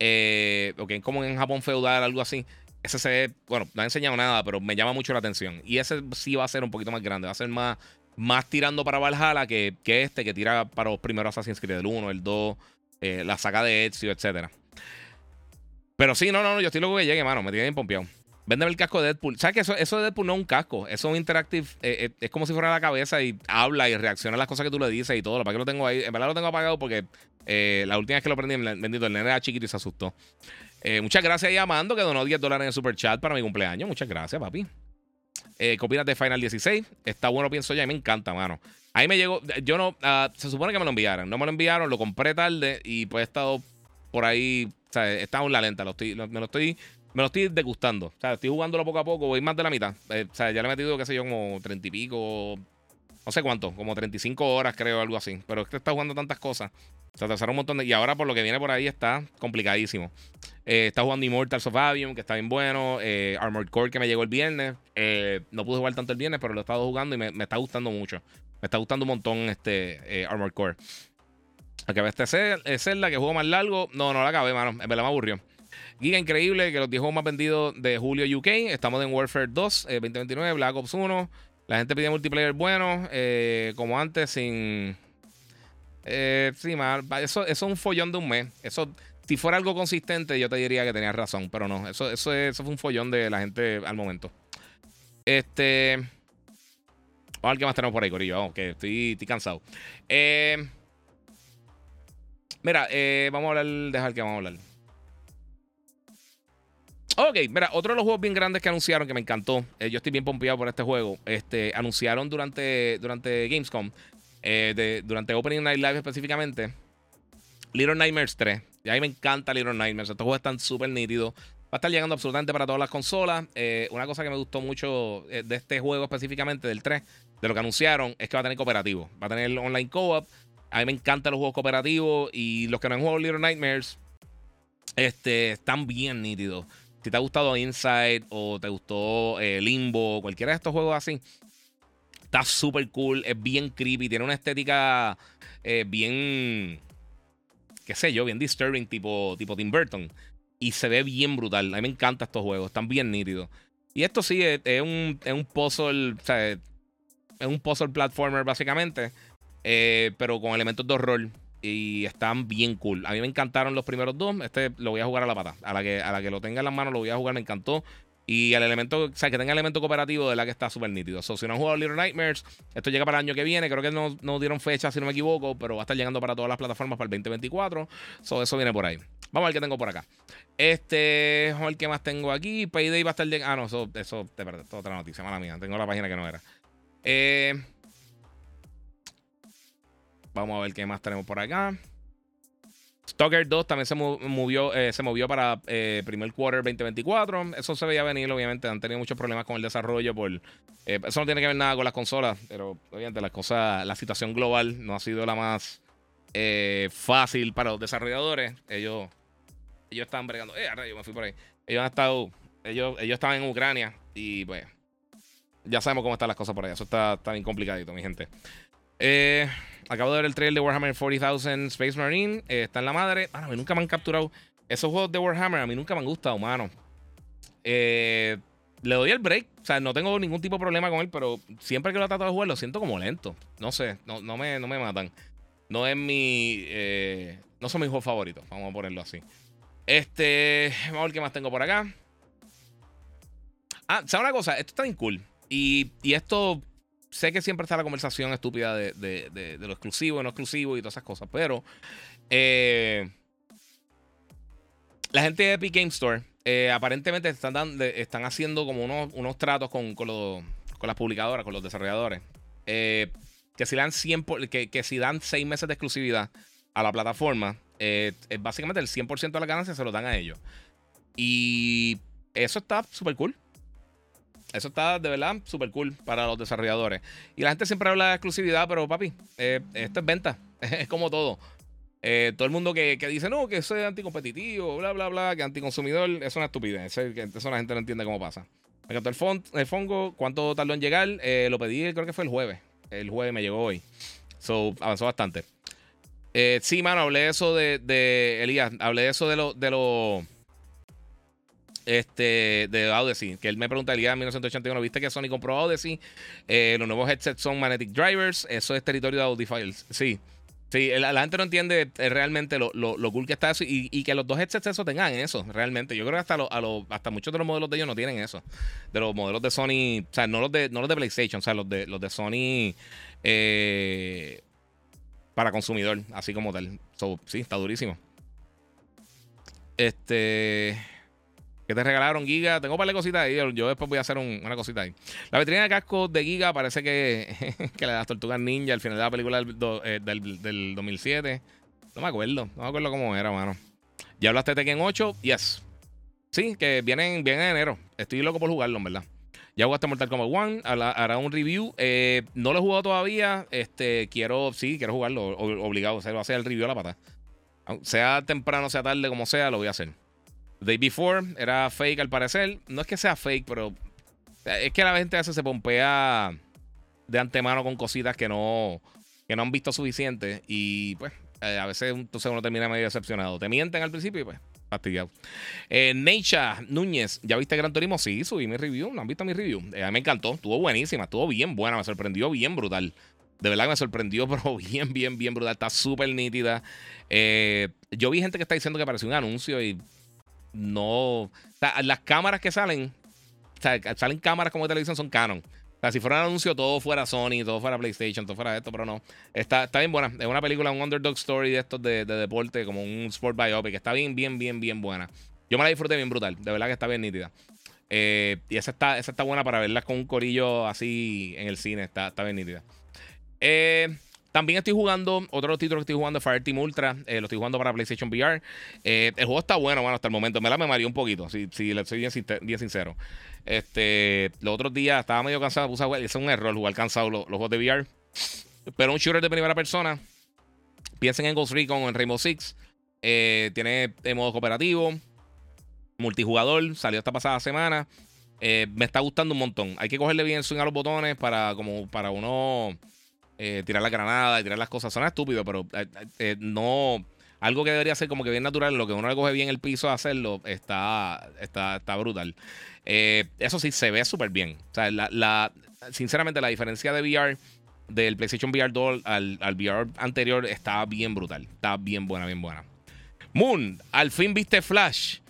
Eh, o como en Japón feudal, algo así. Ese se bueno, no ha enseñado nada, pero me llama mucho la atención. Y ese sí va a ser un poquito más grande, va a ser más, más tirando para Valhalla que, que este, que tira para los primeros Assassin's Creed, el 1, el 2, eh, la saga de Ezio, etc. Pero sí, no, no, no, yo estoy loco que llegue, mano, me tiene bien pompeado. Véndeme el casco de Deadpool. ¿Sabes que eso, eso de Deadpool no es un casco? Eso es un interactive. Eh, eh, es como si fuera la cabeza y habla y reacciona a las cosas que tú le dices y todo. ¿Para qué lo tengo ahí? En verdad lo tengo apagado porque la última vez que lo prendí, bendito, el nene era chiquito y se asustó. Eh, muchas gracias a Amando que donó 10 dólares en el super chat para mi cumpleaños. Muchas gracias, papi. Eh, ¿Qué opinas de Final 16? Está bueno, pienso ya. Y me encanta, mano. Ahí me llegó. Yo no. Ah, se supone que me lo enviaron. No me lo enviaron, lo compré tarde y pues he estado por ahí. O sea, he estado en la lenta. Lo estoy, me lo estoy. Me lo estoy degustando. O sea, estoy jugándolo poco a poco. Voy más de la mitad. Eh, o sea, ya le he metido, qué sé yo, como 30 y pico. No sé cuánto. Como 35 horas, creo, algo así. Pero es está jugando tantas cosas. Se atrasaron un montón de. Y ahora por lo que viene por ahí está complicadísimo. Eh, está jugando Immortals of Avium, que está bien bueno. Eh, Armored Core, que me llegó el viernes. Eh, no pude jugar tanto el viernes, pero lo he estado jugando y me, está gustando mucho. Me está gustando un montón este Armored Core. Aunque este es Zelda, que juego más largo. No, no la acabé, mano. En verdad me aburrió. Giga increíble, que los 10 juegos más vendidos de julio UK. Estamos en Warfare 2, 2029, Black Ops 1. La gente pide multiplayer bueno, como antes, sin. Eh, sí, mal. Eso, es un follón de un mes. Eso, si fuera algo consistente, yo te diría que tenías razón, pero no. Eso, eso, fue un follón de la gente al momento. Este. Vamos a ver más tenemos por ahí, Corillo. Vamos, estoy cansado. Eh. Mira, eh, vamos a hablar, dejar que vamos a hablar. Ok, mira, otro de los juegos bien grandes que anunciaron que me encantó. Eh, yo estoy bien pompeado por este juego. Este, anunciaron durante, durante Gamescom, eh, durante Opening Night Live específicamente, Little Nightmares 3. Y a mí me encanta Little Nightmares. Estos juegos están súper nítidos. Va a estar llegando absolutamente para todas las consolas. una cosa que me gustó mucho de este juego específicamente, del 3, de lo que anunciaron, es que va a tener cooperativo. Va a tener online co-op. A mí me encantan los juegos cooperativos y los que no han jugado Little Nightmares este, están bien nítidos. Si te ha gustado Inside o te gustó eh, Limbo, cualquiera de estos juegos así, está súper cool, es bien creepy, tiene una estética eh, bien, qué sé yo, bien disturbing, tipo, tipo Tim Burton. Y se ve bien brutal. A mí me encantan estos juegos, están bien nítidos. Y esto sí es, un, es un puzzle, o sea, es un puzzle platformer básicamente. Eh, pero con elementos de horror. Y están bien cool. A mí me encantaron los primeros dos. Este lo voy a jugar a la pata. A la que, a la que lo tenga en las manos lo voy a jugar, me encantó. Y el elemento, o sea, que tenga elemento cooperativo de la que está súper nítido. So, si no han jugado Little Nightmares, esto llega para el año que viene. Creo que no, no, dieron fecha, si no me equivoco, pero va a estar llegando para todas las plataformas para el 2024. So, eso viene por ahí. Vamos a ver qué tengo por acá. Este, vamos a ver qué más tengo aquí. Payday va a estar llegando. Ah, no, eso, eso, de verdad, es otra noticia, mala mía. Tengo la página que no era. Eh. Vamos a ver qué más tenemos por acá. Stalker 2 también se movió, eh, se movió para eh, primer quarter 2024. Eso se veía venir, obviamente. Han tenido muchos problemas con el desarrollo. Por, eh, eso no tiene que ver nada con las consolas, pero obviamente las cosas, la situación global no ha sido la más fácil para los desarrolladores. Ellos, ellos están bregando. Eh. Ellos han estado, ellos, ellos estaban en Ucrania y pues ya sabemos cómo están las cosas por allá. Eso está, está bien complicadito, mi gente. Eh, acabo de ver el trailer de Warhammer 40,000 Space Marine. Eh, está en la madre. a mí nunca me han capturado. Esos juegos de Warhammer a mí nunca me han gustado, mano. Eh, le doy el break. O sea, no tengo ningún tipo de problema con él, pero siempre que lo trato de jugar lo siento como lento. No sé, no, no, me, no me matan. No es mi. no son mis juegos favoritos. Vamos a ponerlo así. Este. Vamos a ver qué más tengo por acá. Ah, ¿sabes una cosa? Esto está bien cool. Y, y esto sé que siempre está la conversación estúpida de, lo exclusivo y no exclusivo y todas esas cosas, pero eh, la gente de Epic Game Store eh, aparentemente están, están haciendo como unos, unos tratos con, con, las publicadoras, con los desarrolladores, eh, que, si dan 100 que, que, si dan 6 meses de exclusividad a la plataforma, básicamente el 100% de las ganancias se lo dan a ellos. Y eso está súper cool. Eso está de verdad súper cool para los desarrolladores. Y la gente siempre habla de exclusividad, pero papi, eh, esto es venta. es como todo. Eh, todo el mundo que, dice, no, que eso es anticompetitivo, bla, bla, bla, que anticonsumidor, es una estupidez. Eso, la gente no entiende cómo pasa. Me encantó el, font, el fongo, cuánto tardó en llegar. Eh, lo pedí, creo que fue el jueves. El jueves me llegó hoy. So, avanzó bastante. sí, mano, hablé eso de, de Elías, hablé eso de lo, de lo este, de Odyssey. Que él me preguntaría en 1981, ¿viste que Sony compró Odyssey? Eh, los nuevos headsets son magnetic drivers. Eso es territorio de Audiofiles. Sí. Sí, la, gente no entiende eh, realmente lo, lo, cool que está eso y, que los dos headsets eso tengan eso, realmente. Yo creo que hasta, a hasta muchos de los modelos de ellos no tienen eso. De los modelos de Sony, o sea, no los de, no los de PlayStation, o sea, los de, los de Sony eh, para consumidor, así como tal. sí, está durísimo. Este. Que te regalaron Giga. Tengo un par de cositas ahí. Yo después voy a hacer una cosita ahí. La vitrina de casco de Giga parece que, que le das Tortugas Ninja al final de la película del, 2007. Eh, no me acuerdo. No me acuerdo cómo era, mano. Ya hablaste de Tekken 8. Yes. Sí, que vienen, vienen en enero. Estoy loco por jugarlo, en verdad. Ya jugaste Mortal Kombat 1, hará un review. Eh, no lo he jugado todavía. Este, quiero, sí, quiero jugarlo. Obligado. O sea, va a hacer el review a la pata. Sea temprano, sea tarde, como sea, lo voy a hacer. Day Before era fake al parecer. No es que sea fake, pero es que la gente a veces se pompea de antemano con cositas que no, que no han visto suficiente. Y pues eh, a veces entonces uno termina medio decepcionado. Te mienten al principio y pues fastidiado. Eh, Neisha Núñez, ¿ya viste Gran Turismo? Sí, subí mi review. ¿No han visto mi review? Eh, me encantó. Estuvo buenísima. Estuvo bien buena. Me sorprendió bien brutal. De verdad que me sorprendió, pero bien, bien, bien brutal. Está súper nítida. Eh, yo vi gente que está diciendo que pareció un anuncio y no. O sea, las cámaras que salen, o sea, salen cámaras como de televisión, son Canon. O sea, si fuera un anuncio, todo fuera Sony, todo fuera PlayStation, todo fuera esto, pero no. Está, está bien buena. Es una película, un underdog story de estos de, deporte, como un sport biopic. Está bien, bien, bien, bien buena. Yo me la disfruté bien brutal. De verdad que está bien nítida. Eh, y esa está, esa está buena para verla con un corillo así en el cine. Está, está bien nítida. Eh, también estoy jugando, otro título que estoy jugando Fire Team Ultra. Eh, lo estoy jugando para PlayStation VR. Eh, el juego está bueno, bueno, hasta el momento. Me la me mareó un poquito, si, si le soy bien, sincero. Este, los otros días estaba medio cansado, puse a. Es un error jugar cansado los, juegos de VR. Pero un shooter de primera persona. Piensen en Ghost Recon o en Rainbow Six. tiene modo cooperativo, multijugador. Salió esta pasada semana. me está gustando un montón. Hay que cogerle bien swing a los botones para, como, para uno eh, tirar la granada y tirar las cosas. Suena estúpido, pero eh, eh, no. Algo que debería ser como que bien natural, lo que uno le coge bien el piso a hacerlo, está, está, está brutal. eso sí, se ve súper bien. O sea, la, sinceramente, la diferencia de VR del PlayStation VR 2 al, al VR anterior está bien brutal. Está bien buena, bien buena. Moon, al fin viste Flash.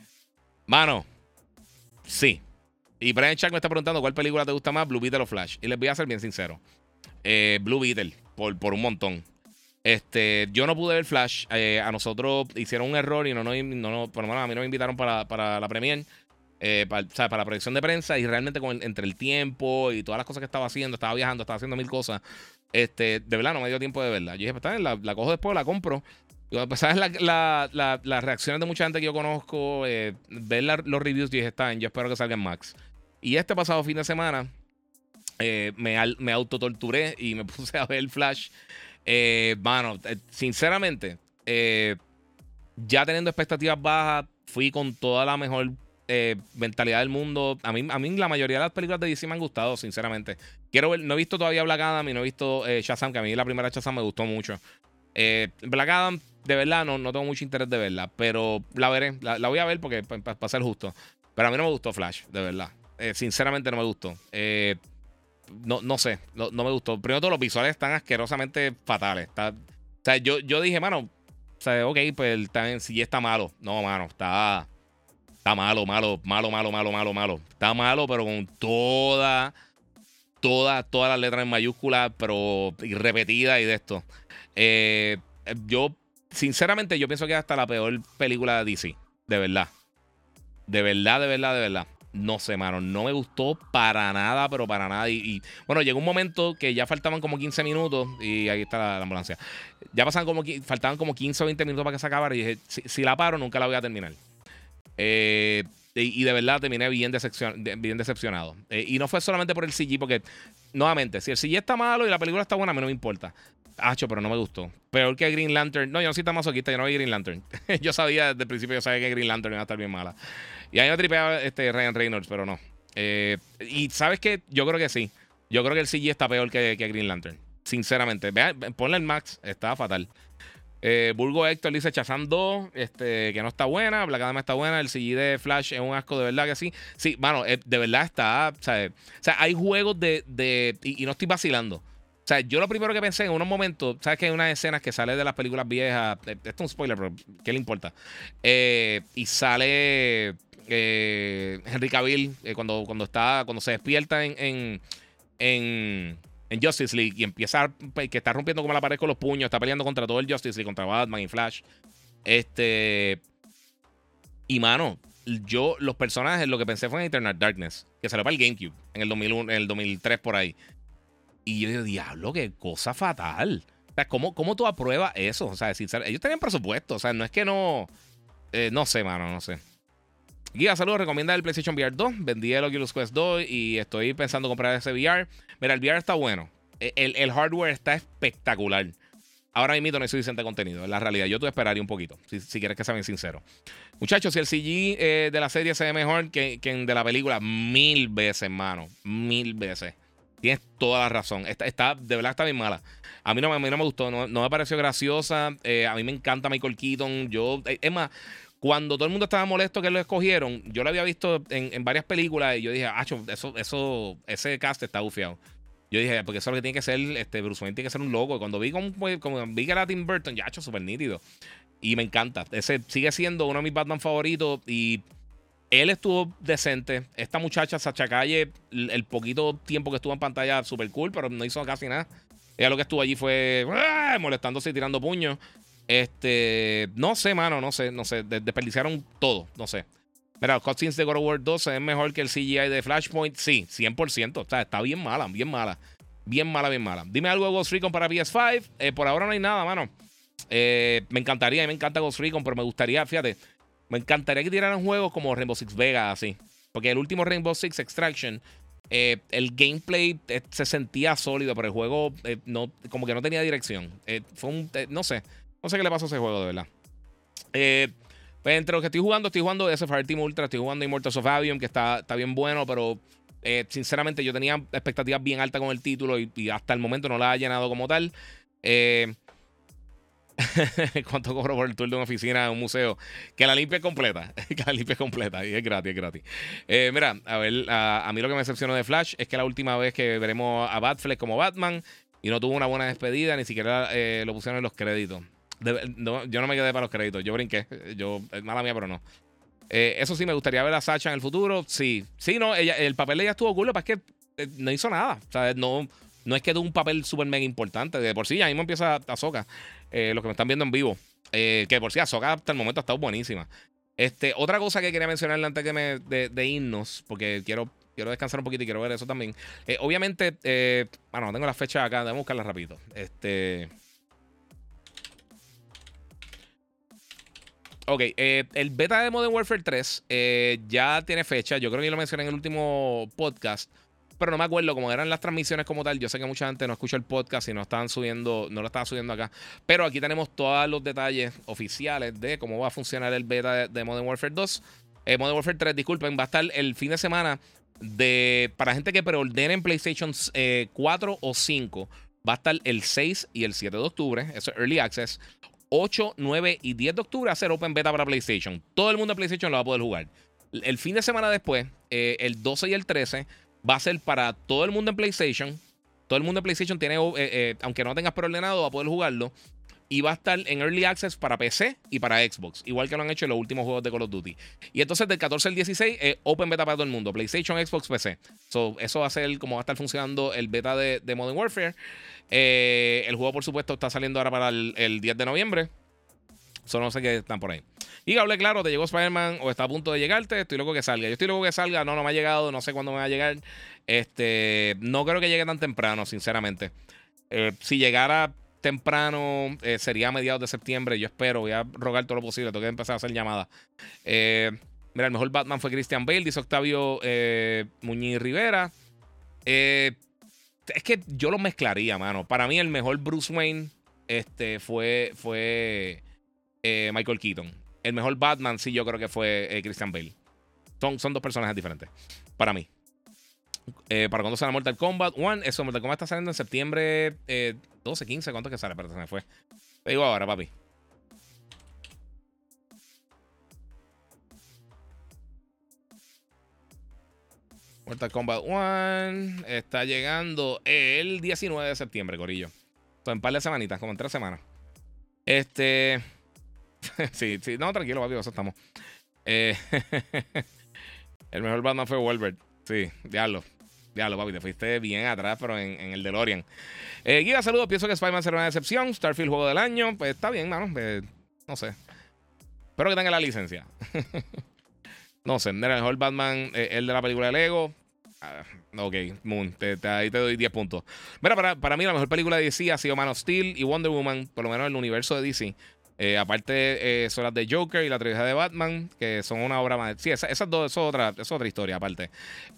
Mano, sí. Y Brian Chuck me está preguntando cuál película te gusta más, Blue Beetle o Flash. Y les voy a ser bien sincero. Eh, Blue Beetle por, por un montón. Este, yo no pude ver Flash. Eh, a nosotros hicieron un error y no, no, no, por lo menos a mí no me invitaron para, para la premiere. Eh, para, para, la proyección de prensa y realmente con entre el tiempo y todas las cosas que estaba haciendo, estaba viajando, estaba haciendo mil cosas. Este, de verdad no me dio tiempo de verla. Yo dije, pues la, la cojo después, la compro. Pues, ¿sabes? La, la, las reacciones de mucha gente que yo conozco, ver los reviews, y dije, está bien, yo espero que salgan Max. Y este pasado fin de semana, eh, me, me autotorturé y me puse a ver el Flash. Eh, eh, sinceramente, ya teniendo expectativas bajas, fui con toda la mejor mentalidad del mundo. A mí, a mí la mayoría de las películas de DC me han gustado, sinceramente. Quiero ver, no he visto todavía Black Adam y no he visto Shazam, que a mí la primera Shazam me gustó mucho. Black Adam, de verdad, no, no tengo mucho interés de verla, pero la veré, la, voy a ver porque para ser justo. Pero a mí no me gustó Flash, de verdad. sinceramente no me gustó. No, no sé, no, me gustó. Primero todo, los visuales están asquerosamente fatales. o sea, yo, yo dije, mano, o sea, ok, pues también si está malo. No, mano, está, está malo, malo, malo, malo, malo, malo, malo. Está malo, pero con toda, toda, todas las letras en mayúsculas, pero y repetidas y de esto. Eh, yo, sinceramente, yo pienso que es hasta la peor película de DC. De verdad. De verdad, de verdad, de verdad. No sé, mano. No me gustó para nada, pero para nada. Y, bueno, llegó un momento que ya faltaban como 15 minutos. Y ahí está la, ambulancia. Ya pasaban como, faltaban como 15 o 20 minutos para que se acabara. Y dije, si, la paro, nunca la voy a terminar. Eh, y, de verdad terminé bien, decepcionado. Eh, y no fue solamente por el CG, porque, nuevamente, si el CG está malo y la película está buena, a mí no me importa. Hacho, pero no me gustó. Peor que Green Lantern. No, yo no soy tan masoquista, yo no vi Green Lantern. yo sabía desde el principio, yo sabía que Green Lantern iba a estar bien mala. Y ahí me tripeaba este Ryan Reynolds, pero no. Eh, y sabes que yo creo que sí. Yo creo que el CG está peor que, que Green Lantern. Sinceramente. Vean, ponle el Max, está fatal. Eh, Burgo Héctor dice Chazam 2, este, que no está buena. Black Adam está buena. El CG de Flash es un asco, de verdad que sí. Sí, mano, eh, de verdad está. O sea, hay juegos de. de y, no estoy vacilando. O sea, yo lo primero que pensé en unos momentos, ¿sabes que hay unas escenas que salen de las películas viejas? Esto es un spoiler, pero ¿qué le importa? y sale eh, Henry Cavill, eh, cuando, cuando, está, cuando se despierta en, en, en, Justice League y empieza que está rompiendo como la pared con los puños, está peleando contra todo el Justice League, contra Batman y Flash. Este. Y mano, yo, los personajes, lo que pensé fue en Eternal Darkness, que salió para el GameCube en el 2001, en el 2003 por ahí. Y yo digo, diablo, qué cosa fatal. O sea, ¿cómo, cómo tú apruebas eso? O sea, ellos tenían presupuesto. O sea, no es que no. Eh, no sé, mano, no sé. Guía, saludos, recomienda el PlayStation VR 2. Vendí el Oculus Quest 2 y estoy pensando comprar ese VR. Mira, el VR está bueno. E, el, hardware está espectacular. Ahora mismo no es suficiente contenido, en la realidad. Yo te esperaría un poquito, si, quieres que sea bien sincero. Muchachos, si el CG eh, de la serie se ve mejor que, el de la película, mil veces, hermano. Mil veces. Tienes toda la razón. Está, de verdad está bien mala. A mí no, a mí no me gustó, no, me pareció graciosa. Eh, a mí me encanta Michael Keaton. Yo, eh, es más, Cuando todo el mundo estaba molesto que lo escogieron, yo lo había visto en, varias películas y yo dije, ah, eso, eso, ese cast está bufiado. Yo dije, porque eso es lo que tiene que ser, este, Bruce Wayne tiene que ser un loco. Y cuando vi, como, vi que era Tim Burton, ya, hecho súper nítido. Y me encanta. Ese sigue siendo uno de mis Batman favoritos y él estuvo decente. Esta muchacha, Sacha Calle, el, poquito tiempo que estuvo en pantalla, súper cool, pero no hizo casi nada. Ella lo que estuvo allí fue ¡ah! molestándose y tirando puños. Este, no sé, mano, no sé, no sé. Desperdiciaron todo, no sé. Mira, los cutscenes de God of War 2 es mejor que el CGI de Flashpoint. Sí, 100%. O sea, está bien mala, bien mala. Bien mala, bien mala. Dime algo de Ghost Recon para PS5. Eh, por ahora no hay nada, mano. Eh, me encantaría, me encanta Ghost Recon, pero me gustaría, fíjate, me encantaría que tiraran juegos como Rainbow Six Vegas, así. Porque el último Rainbow Six Extraction, eh, el gameplay se sentía sólido, pero el juego no, como que no tenía dirección. fue un, no sé. No sé qué le pasó a ese juego, de verdad. Eh, pues entre los que estoy jugando, estoy jugando ese Fire Team Ultra, estoy jugando Immortals of Avium, que está, está bien bueno, pero eh, sinceramente yo tenía expectativas bien altas con el título y, hasta el momento no la ha llenado como tal. Eh, ¿Cuánto cobro por el tour de una oficina en un museo? Que la limpia completa. que la limpia completa. Y es gratis, es gratis. mira, a ver, a, mí lo que me decepcionó de Flash es que la última vez que veremos a Batfleck como Batman y no tuvo una buena despedida, ni siquiera lo pusieron en los créditos yo no me quedé para los créditos, yo brinqué. Yo, mala mía, pero no. Eh, eso sí, me gustaría ver a Sacha en el futuro. Sí, sí, no, ella, el papel de ella estuvo cool, pero es que eh, no hizo nada. O sea, no, no es que de un papel súper mega importante. De por sí, ya mismo empieza Azoka. Eh, los que me están viendo en vivo. Eh, que por sí, Azoka hasta el momento ha estado buenísima. Este, otra cosa que quería mencionarle antes que me, de, de irnos, porque quiero, quiero descansar un poquito y quiero ver eso también. obviamente, bueno, no tengo la fecha acá, déjame buscarla rapidito. Este. Ok, eh, el beta de Modern Warfare 3 eh, ya tiene fecha. Yo creo que lo mencioné en el último podcast. Pero no me acuerdo cómo eran las transmisiones como tal. Yo sé que mucha gente no escucha el podcast y no estaban subiendo, no lo estaban subiendo acá. Pero aquí tenemos todos los detalles oficiales de cómo va a funcionar el beta de, Modern Warfare 2. Eh, Modern Warfare 3, disculpen, va a estar el fin de semana de para gente que preordenen PlayStation 4 o 5. Va a estar el 6 y el 7 de octubre. Eso es Early Access. 8, 9 y 10 de octubre a hacer Open Beta para PlayStation. Todo el mundo de PlayStation lo va a poder jugar. El fin de semana después, eh, el 12 y el 13, va a ser para todo el mundo en PlayStation. Todo el mundo en PlayStation tiene, eh, eh, aunque no tengas preordenado, va a poder jugarlo. Y va a estar en Early Access para PC y para Xbox, igual que lo han hecho en los últimos juegos de Call of Duty. Y entonces del 14 al 16, Open Beta para todo el mundo: PlayStation, Xbox, PC. eso va a ser como va a estar funcionando el beta de Modern Warfare. Eh, el juego, por supuesto, está saliendo ahora para el, 10 de noviembre. Solo no sé qué están por ahí. Y hable claro, te llegó Spider-Man o está a punto de llegarte. Estoy loco que salga. Yo estoy loco que salga. No, no me ha llegado. No sé cuándo me va a llegar. Este, no creo que llegue tan temprano, sinceramente. Eh, si llegara temprano, eh, sería a mediados de septiembre. Yo espero. Voy a rogar todo lo posible. Tengo que empezar a hacer llamadas. mira, el mejor Batman fue Christian Bale, dice Octavio Muñiz Rivera. Eh es que yo lo mezclaría, mano. Para mí el mejor Bruce Wayne este, fue, fue eh, Michael Keaton. El mejor Batman sí yo creo que fue eh, Christian Bale. Son, son dos personajes diferentes. Para mí. Eh, para cuando sale Mortal Kombat 1, eso Mortal Kombat está saliendo en septiembre 12, 15. ¿Cuánto que sale? Se fue. Te digo ahora, papi. Mortal Kombat 1 está llegando el 19 de septiembre, Corillo. en un par de semanitas, como en tres semanas. Este. sí, sí, no, tranquilo, papi, eso estamos. Eh, el mejor Batman fue Wolverine. Sí, diablo. Diablo, papi, te fuiste bien atrás, pero en, el DeLorean. Eh, Giga, saludos. Pienso que Spider-Man será una decepción. Starfield, juego del año. Pues está bien, mano. Eh, no sé. Espero que tenga la licencia. no sé. El mejor Batman, eh, el de la película de Lego. Ah, ok, Moon, ahí te doy 10 puntos. Mira, para, para, mí la mejor película de DC ha sido Man of Steel y Wonder Woman, por lo menos en el universo de DC. Eh, aparte, eh, son las de Joker y la trilogía de Batman, que son una obra más. Sí, esas, dos, eso es otra, es otra historia, aparte.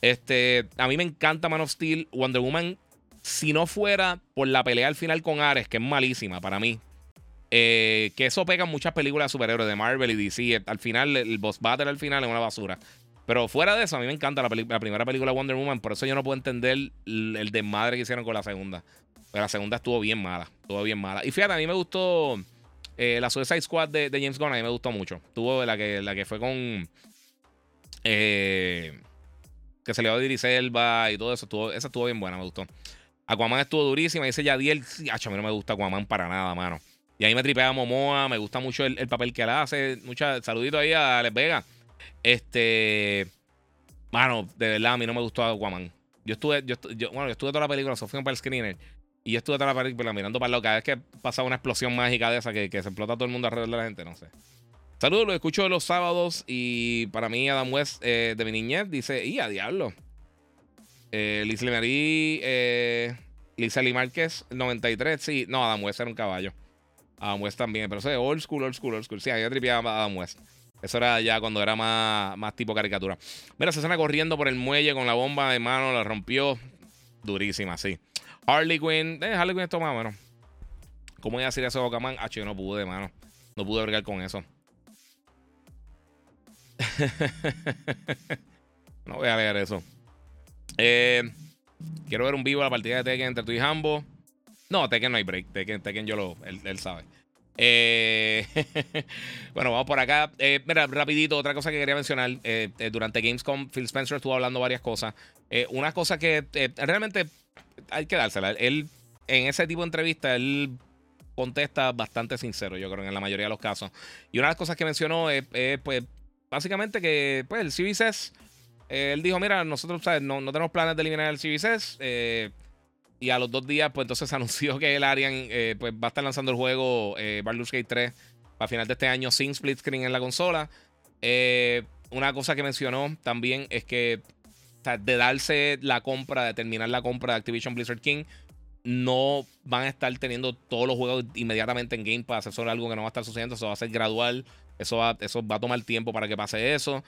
Este, a mí me encanta Man of Steel. Wonder Woman, si no fuera por la pelea al final con Ares, que es malísima para mí. Eh, que eso pega en muchas películas de superhéroes de Marvel y DC. Al final, el boss battle al final es una basura. Pero fuera de eso, a mí me encanta la, primera película Wonder Woman. Por eso yo no puedo entender el, desmadre que hicieron con la segunda. Pero la segunda estuvo bien mala. Estuvo bien mala. Y fíjate, a mí me gustó Eh, la Suicide Squad de, James Gunn a mí me gustó mucho. Tuvo la que, la que fue con. Eh, que se le dio a Idris Elba y todo eso. Estuvo, esa estuvo bien buena, me gustó. Aquaman estuvo durísima. Dice Yadiel. a mí no me gusta Aquaman para nada, mano. Y ahí me tripea Momoa. Me gusta mucho el, papel que él hace. Mucha, saludito ahí a Les Vega. Este. Mano, de verdad, a mí no me gustó Aquaman. Yo estuve, yo, bueno, yo estuve toda la película, Sofía para el screener. Y yo estuve toda la película mirando para lo Cada vez que pasa una explosión mágica de esa que, se explota todo el mundo alrededor de la gente, no sé. Saludos, lo escucho los sábados. Y para mí, Adam West eh, de mi niñez dice: ¡Y a diablo! Eh, Liz Marie, eh, Lisa Lee Márquez, 93. Sí, no, Adam West era un caballo. Adam West también, pero sé, old school, old school, old school. Sí, había tripeado Adam West. Eso era ya cuando era más, más tipo caricatura. Mira, se escena corriendo por el muelle con la bomba de mano, la rompió. Durísima, sí. Harley Quinn. Eh, Harley Quinn esto más bueno. ¿Cómo iba a decir eso de Ocaman? Ah, yo no pude, mano. No pude bregar con eso. no voy a leer eso. Eh, quiero ver un vivo a la partida de Tekken entre tú y Hambo. No, Tekken no hay break. Tekken, Tekken yo lo. él sabe. Eh, bueno, vamos por acá. Eh, mira, rapidito, otra cosa que quería mencionar. Eh, durante Gamescom, Phil Spencer estuvo hablando varias cosas. una cosa que realmente hay que dársela. Él, en ese tipo de entrevista, él contesta bastante sincero, yo creo, en la mayoría de los casos. Y una de las cosas que mencionó es, pues, básicamente que, pues, el CBCS, él dijo, mira, nosotros, No, no tenemos planes de eliminar el CBCS. Y a los dos días, pues entonces se anunció que el Arian eh, pues, va a estar lanzando el juego eh, Baldur's Gate 3 para final de este año sin split screen en la consola. Eh, una cosa que mencionó también es que de darse la compra, de terminar la compra de Activision Blizzard King, no van a estar teniendo todos los juegos inmediatamente en Game Pass. Eso es algo que no va a estar sucediendo, eso va a ser gradual. Eso va, eso va a tomar tiempo para que pase eso.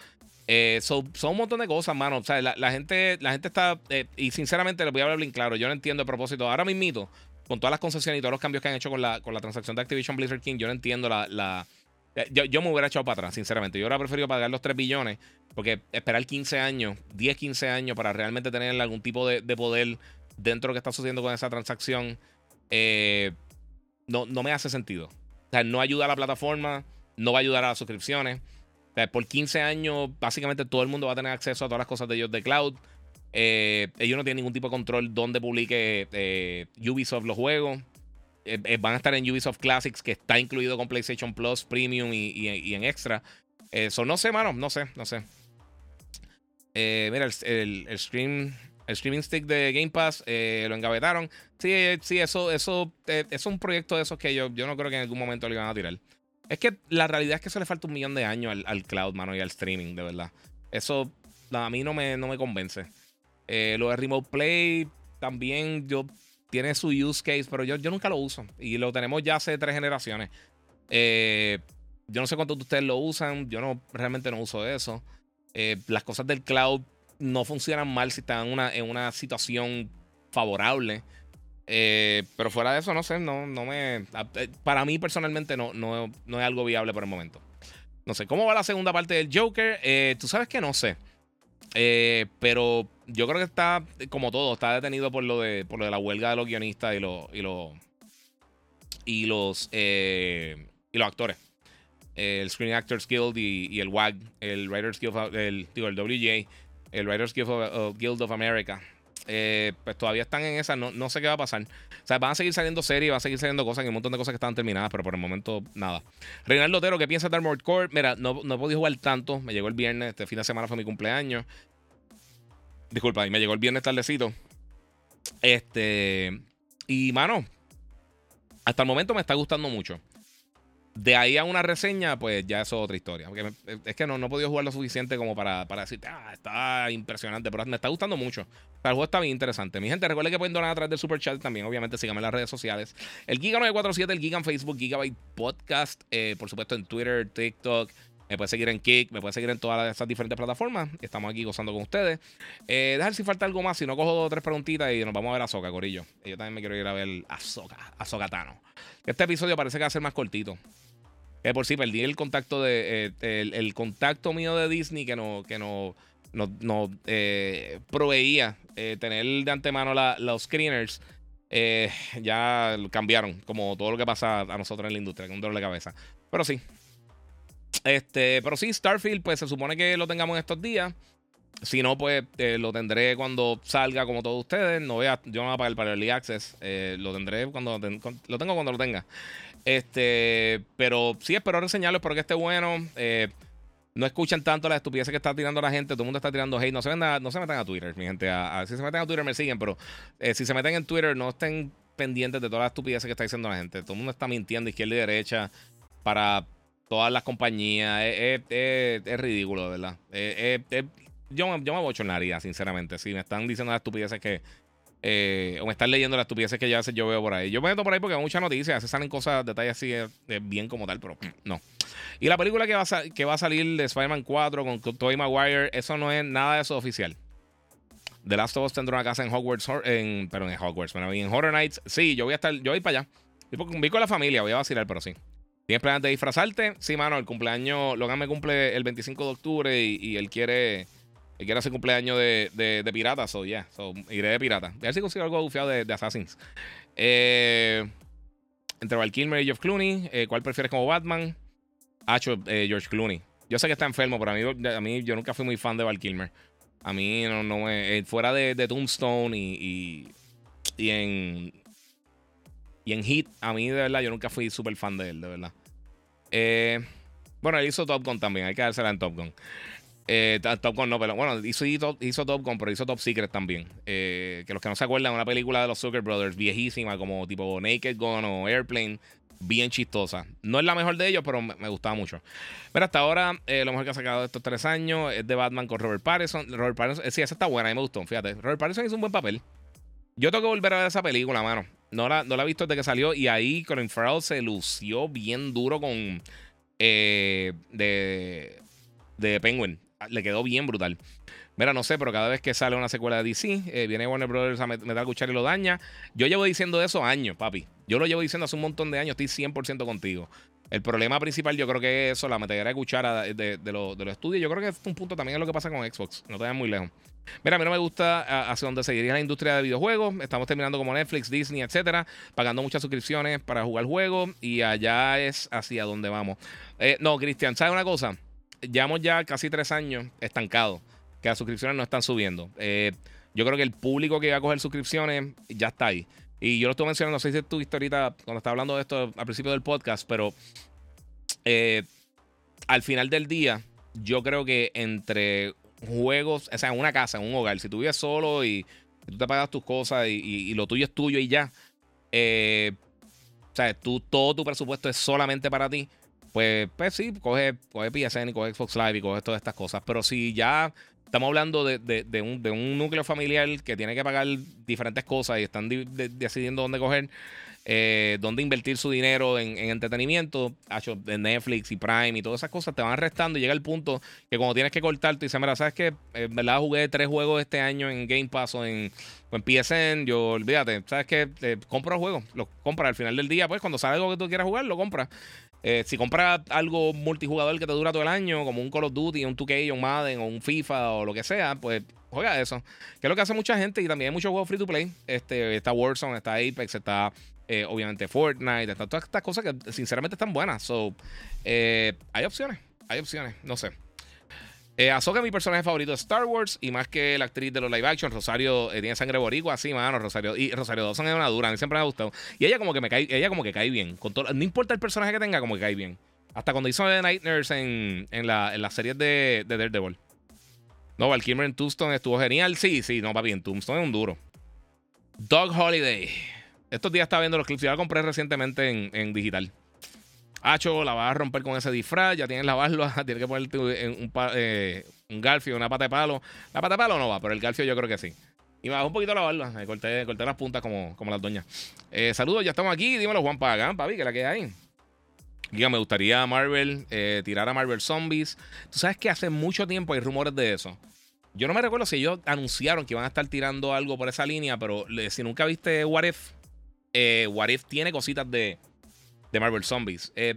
Eh, son un montón de cosas, mano. O sea, la, gente, la gente está. Eh, y sinceramente, les voy a hablar bien claro. Yo no entiendo el propósito. Ahora mismo, con todas las concesiones y todos los cambios que han hecho con la, con la transacción de Activision Blizzard King, yo no entiendo la. Eh, yo, me hubiera echado para atrás, sinceramente. Yo hubiera preferido pagar los 3 billones. Porque esperar 15 años, 10, 15 años para realmente tener algún tipo de, poder dentro de lo que está sucediendo con esa transacción, no, no me hace sentido. O sea, no ayuda a la plataforma, no va a ayudar a las suscripciones por 15 años, básicamente todo el mundo va a tener acceso a todas las cosas de ellos de cloud. Eh, ellos no tienen ningún tipo de control donde publique eh, Ubisoft los juegos. Eh, van a estar en Ubisoft Classics, que está incluido con PlayStation Plus, Premium y, en Extra. Eso no sé, mano, no sé, no sé. mira, el, stream, el streaming stick de Game Pass lo engavetaron. Sí, sí, eso, eso, es un proyecto de esos que yo, yo no creo que en algún momento lo iban a tirar. Es que la realidad es que eso le falta un millón de años al, cloud, mano, y al streaming, de verdad. Eso a mí no me, no me convence. Eh, lo de Remote Play también yo tiene su use case, pero yo, yo nunca lo uso. Y lo tenemos ya hace tres generaciones. Eh, yo no sé cuántos de ustedes lo usan. Yo no realmente no uso eso. Eh, las cosas del cloud no funcionan mal si están en una, en una situación favorable. Eh, pero fuera de eso, no sé, no, no me. Eh, para mí personalmente no, no, no, es algo viable por el momento. No sé, ¿cómo va la segunda parte del Joker? Eh, tú sabes que no sé. pero yo creo que está, como todo, está detenido por lo de, por lo de la huelga de los guionistas y los. Y los, y los, y los actores. El Screen Actors Guild y, el WAG, el Writers Guild, el, digo, el WJ, el Writers Guild of America. Eh, pues todavía están en esa, no, no sé qué va a pasar. O sea, van a seguir saliendo series, van a seguir saliendo cosas, y un montón de cosas que están terminadas, pero por el momento nada. Reinaldo Otero, ¿qué piensa de Armored Core? Mira, no, no he podido jugar tanto, me llegó el viernes, este fin de semana fue mi cumpleaños. Disculpa, y me llegó el viernes tardecito. Este, y mano, hasta el momento me está gustando mucho. De ahí a una reseña, pues ya eso es otra historia. Porque es que no, no he podido jugar lo suficiente como para, para decirte, ah, está impresionante. Pero me está gustando mucho. el juego está bien interesante. Mi gente, recuerden que pueden donar a través del super chat también. Obviamente, síganme en las redes sociales. El Giga947, el Giga en Facebook, Gigabyte Podcast. Eh, por supuesto, en Twitter, TikTok. Me puede seguir en Kick, me puede seguir en todas esas diferentes plataformas. Estamos aquí gozando con ustedes. Eh, dejar si falta algo más. Si no, cojo dos o tres preguntitas y nos vamos a ver a Soca, Corillo. Yo también me quiero ir a ver a Soca, a Socatano. Este episodio parece que va a ser más cortito por sí, perdí el contacto de eh, el, contacto mío de Disney que no, que no, no, eh, proveía eh, tener de antemano los screeners. ya cambiaron, como todo lo que pasa a nosotros en la industria, con un dolor de cabeza. Pero sí. Este, pero sí, Starfield, pues se supone que lo tengamos en estos días. Si no, pues lo tendré cuando salga, como todos ustedes. No voy a, yo no voy a pagar para Early Access. Lo tendré cuando lo tengo cuando lo tenga. Este, pero sí espero reseñarlo, espero que esté bueno. Eh, no escuchan tanto las estupideces que está tirando la gente. Todo el mundo está tirando hate. No se, no se metan a Twitter, mi gente. Si se meten a Twitter me siguen, pero si se meten en Twitter, no estén pendientes de todas las estupideces que está diciendo la gente. Todo el mundo está mintiendo izquierda y derecha para todas las compañías. Es, ridículo, ¿verdad? yo, yo me bochornaría, sinceramente. Si me están diciendo las estupideces que. Eh, o me están leyendo las estupideces que ya yo veo por ahí. Yo me meto por ahí porque hay muchas noticias, se salen cosas, detalles así eh, bien como tal, pero no. Y la película que va a, que va a salir de Spider-Man 4 con, Tobey Maguire, eso no es nada de eso oficial. The Last of Us tendrá una casa en Hogwarts, en, perdón, en Hogwarts, bueno, en Horror Nights. Sí, yo voy a estar, yo voy para allá. Voy con la familia, voy a vacilar, pero sí. ¿Tienes planes de disfrazarte? Sí, mano, el cumpleaños, Logan me cumple el 25 de octubre y él quiere y quiero hacer cumpleaños de, de, de pirata, so yeah. So, iré de pirata. A ver si consigo algo bufiado de, de Assassins. Eh, entre Val Kilmer y Geoff Clooney, eh, ¿cuál prefieres como Batman? Hacho, eh, George Clooney. Yo sé que está enfermo, pero a mí, a mí yo nunca fui muy fan de Val Kilmer. A mí no, no me. Fuera de, de Tombstone y, y, en. Y en Heat, a mí de verdad, yo nunca fui súper fan de él, de verdad. Bueno, él hizo Top Gun también, hay que dársela en Top Gun. Eh, Top Gun no, pero bueno, hizo, hizo, Top Gun, pero hizo Top Secret también. Eh, que los que no se acuerdan, una película de los Zucker Brothers, viejísima, como tipo Naked Gun o Airplane, bien chistosa. No es la mejor de ellos, pero me, gustaba mucho. Pero hasta ahora, eh, lo mejor que ha sacado de estos tres años es de Batman con Robert Pattinson. Robert Pattinson, sí, esa está buena, a mí me gustó, fíjate. Robert Pattinson hizo un buen papel. Yo tengo que volver a ver esa película, mano. No la, no la he visto desde que salió y ahí Colin Farrell se lució bien duro con... de, de Penguin le quedó bien brutal. Mira, no sé, pero cada vez que sale una secuela de DC, eh, viene Warner Brothers a meter a cuchara y lo daña. Yo llevo diciendo eso años, papi. Yo lo llevo diciendo hace un montón de años, estoy 100% contigo. El problema principal yo creo que es eso, la metedera de cuchara de, de, los estudios. Yo creo que es un punto también es lo que pasa con Xbox. No te vayas muy lejos. Mira, a mí no me gusta hacia dónde seguiría la industria de videojuegos. Estamos terminando como Netflix, Disney, etcétera, pagando muchas suscripciones para jugar juegos y allá es hacia donde vamos. Eh, no, Cristian, ¿sabes una cosa? Llevamos ya casi tres años estancados, que las suscripciones no están subiendo. Eh, yo creo que el público que va a coger suscripciones ya está ahí. Y yo lo estoy mencionando, no sé si tuviste ahorita cuando estaba hablando de esto al principio del podcast, pero eh, al final del día, yo creo que entre juegos, o sea, en una casa, en un hogar, si tú vives solo y, tú te pagas tus cosas y, lo tuyo es tuyo y ya, eh, o sea, tú, todo tu presupuesto es solamente para ti pues, pues sí, coge, coge PSN y coge Xbox Live y coge todas estas cosas. Pero si ya estamos hablando de, un, núcleo familiar que tiene que pagar diferentes cosas y están decidiendo dónde coger, eh, dónde invertir su dinero en, entretenimiento, de Netflix y Prime y todas esas cosas, te van restando y llega el punto que cuando tienes que cortar, tú dices, mira, ¿sabes qué? En verdad jugué tres juegos este año en Game Pass o en, en PSN, yo olvídate, ¿sabes qué? Eh, compra juegos, los compra al final del día, pues cuando sale algo que tú quieras jugar, lo compras. Eh, si compras algo multijugador que te dura todo el año, como un Call of Duty, un 2K, un Madden o un FIFA o lo que sea, pues juega eso. Que es lo que hace mucha gente y también hay muchos juegos free to play. Este, está Warzone, está Apex, está eh, obviamente Fortnite, está todas estas cosas que sinceramente están buenas. So, eh, hay opciones, hay opciones, no sé. Eh, mi personaje favorito de Star Wars y más que la actriz de los live action, Rosario eh, tiene sangre boricua, así, mano, Rosario. Y Rosario Dawson es una dura, a mí siempre me ha gustado. Y ella como que me cae, ella como que cae bien. Con todo, no importa el personaje que tenga, como que cae bien. Hasta cuando hizo The Night Nurse en, en, la, en las series de, de Daredevil. No, Val Kilmer en Tombstone estuvo genial. Sí, sí, no, papi, en Tombstone es un duro. Dog Holiday. Estos días estaba viendo los clips. Yo la compré recientemente en, en digital. Hacho, la vas a romper con ese disfraz, ya tienes la barba, tienes que ponerte un, eh, un garfio, una pata de palo. La pata de palo no va, pero el garfio yo creo que sí. Y me bajó un poquito la barba, corté, las puntas como, como las doñas. Eh, saludos, ya estamos aquí. Dímelo, Juan Pagán, papi, que la que hay. Diga, me gustaría Marvel, eh, tirar a Marvel Zombies. Tú sabes que hace mucho tiempo hay rumores de eso. Yo no me recuerdo si ellos anunciaron que iban a estar tirando algo por esa línea, pero si nunca viste What If, What If tiene cositas de, de Marvel Zombies. Eh,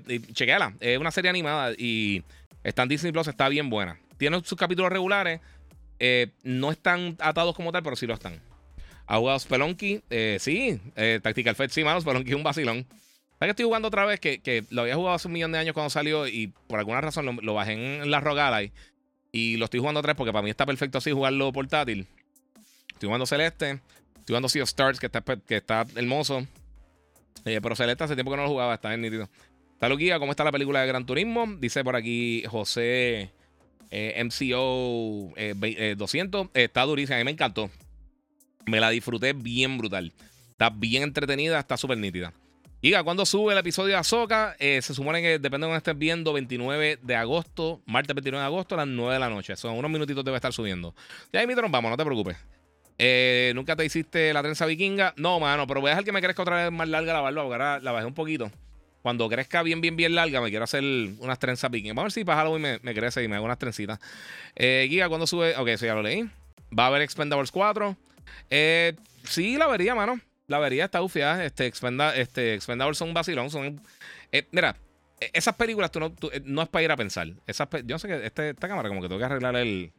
es una serie animada y está en Disney Plus, está bien buena. Tiene sus capítulos regulares, eh, no están atados como tal, pero sí lo están. ¿Ha jugado Spelunky? Eh, sí. Eh, Tactical Fed, sí, mano. Spelunky es un vacilón. ¿Sabes que estoy jugando otra vez? Que, lo había jugado hace un millón de años cuando salió y por alguna razón lo, bajé en, la Rogue Y lo estoy jugando otra vez porque para mí está perfecto así jugarlo portátil. Estoy jugando Celeste. Estoy jugando Sea of Stars, que está, que está hermoso. Eh, pero Celeste hace tiempo que no lo jugaba, está en nítido. Está Luquía, ¿cómo está la película de Gran Turismo? Dice por aquí José eh, MCO 200. Eh, está durísima, a mí me encantó. Me la disfruté bien brutal. Está bien entretenida, está súper nítida. Diga, cuando sube el episodio de Azoka? Eh, se supone que depende de donde estés viendo, 29 de agosto, martes 29 de agosto a las 9 de la noche. Son unos minutitos debe estar subiendo. Ya ahí, mi vamos, no te preocupes. Eh, ¿Nunca te hiciste la trenza vikinga? No, mano, pero voy a dejar que me crezca otra vez más larga la barba. Ahora la bajé un poquito. Cuando crezca bien, bien, bien larga, me quiero hacer unas trenzas vikingas. Vamos a ver si para Halloween me, me crece y me hago unas trencitas. Eh, Giga, ¿cuándo sube? Ok, eso ya lo leí. Va a haber Expendables 4. Eh, sí, la vería, mano. La vería, está ufiada. Este, Expenda, este, son un vacilón. Son, eh, mira, e, esas películas tú no, eh, no, es para ir a pensar. Esas, yo sé que este, esta cámara como que tengo que arreglar el...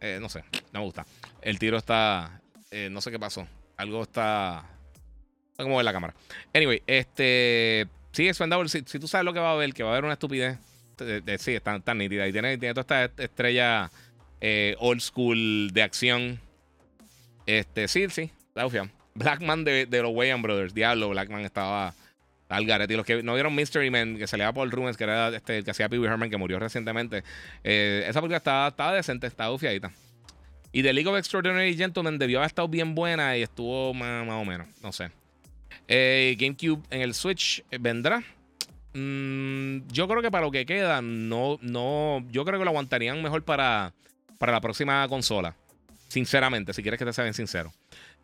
Eh, no sé, no me gusta. El tiro está... no sé qué pasó. Algo está... No como ver la cámara. Anyway, este... Sí, Expendables, si, si, tú sabes lo que va a haber, que va a haber una estupidez. sí, está tan nítida. Y tiene, tiene toda esta estrella old school de acción. Este, sí, sí, está ufiada. Blackman de, de los Wayans Brothers. Diablo, Blackman estaba al garete. Y los que no vieron Mystery Man, que se le Paul Rubens, que era este, el que hacía Pee Wee Herman, que murió recientemente. Eh, esa película estaba, estaba decente, estaba ufiadita. Y The League of Extraordinary Gentlemen debió haber estado bien buena y estuvo más, o menos, no sé. Eh, GameCube en el Switch eh, vendrá. Mm, yo creo que para lo que queda, no, no. Yo creo que lo aguantarían mejor para, para la próxima consola. Sinceramente, si quieres que te sea bien sincero.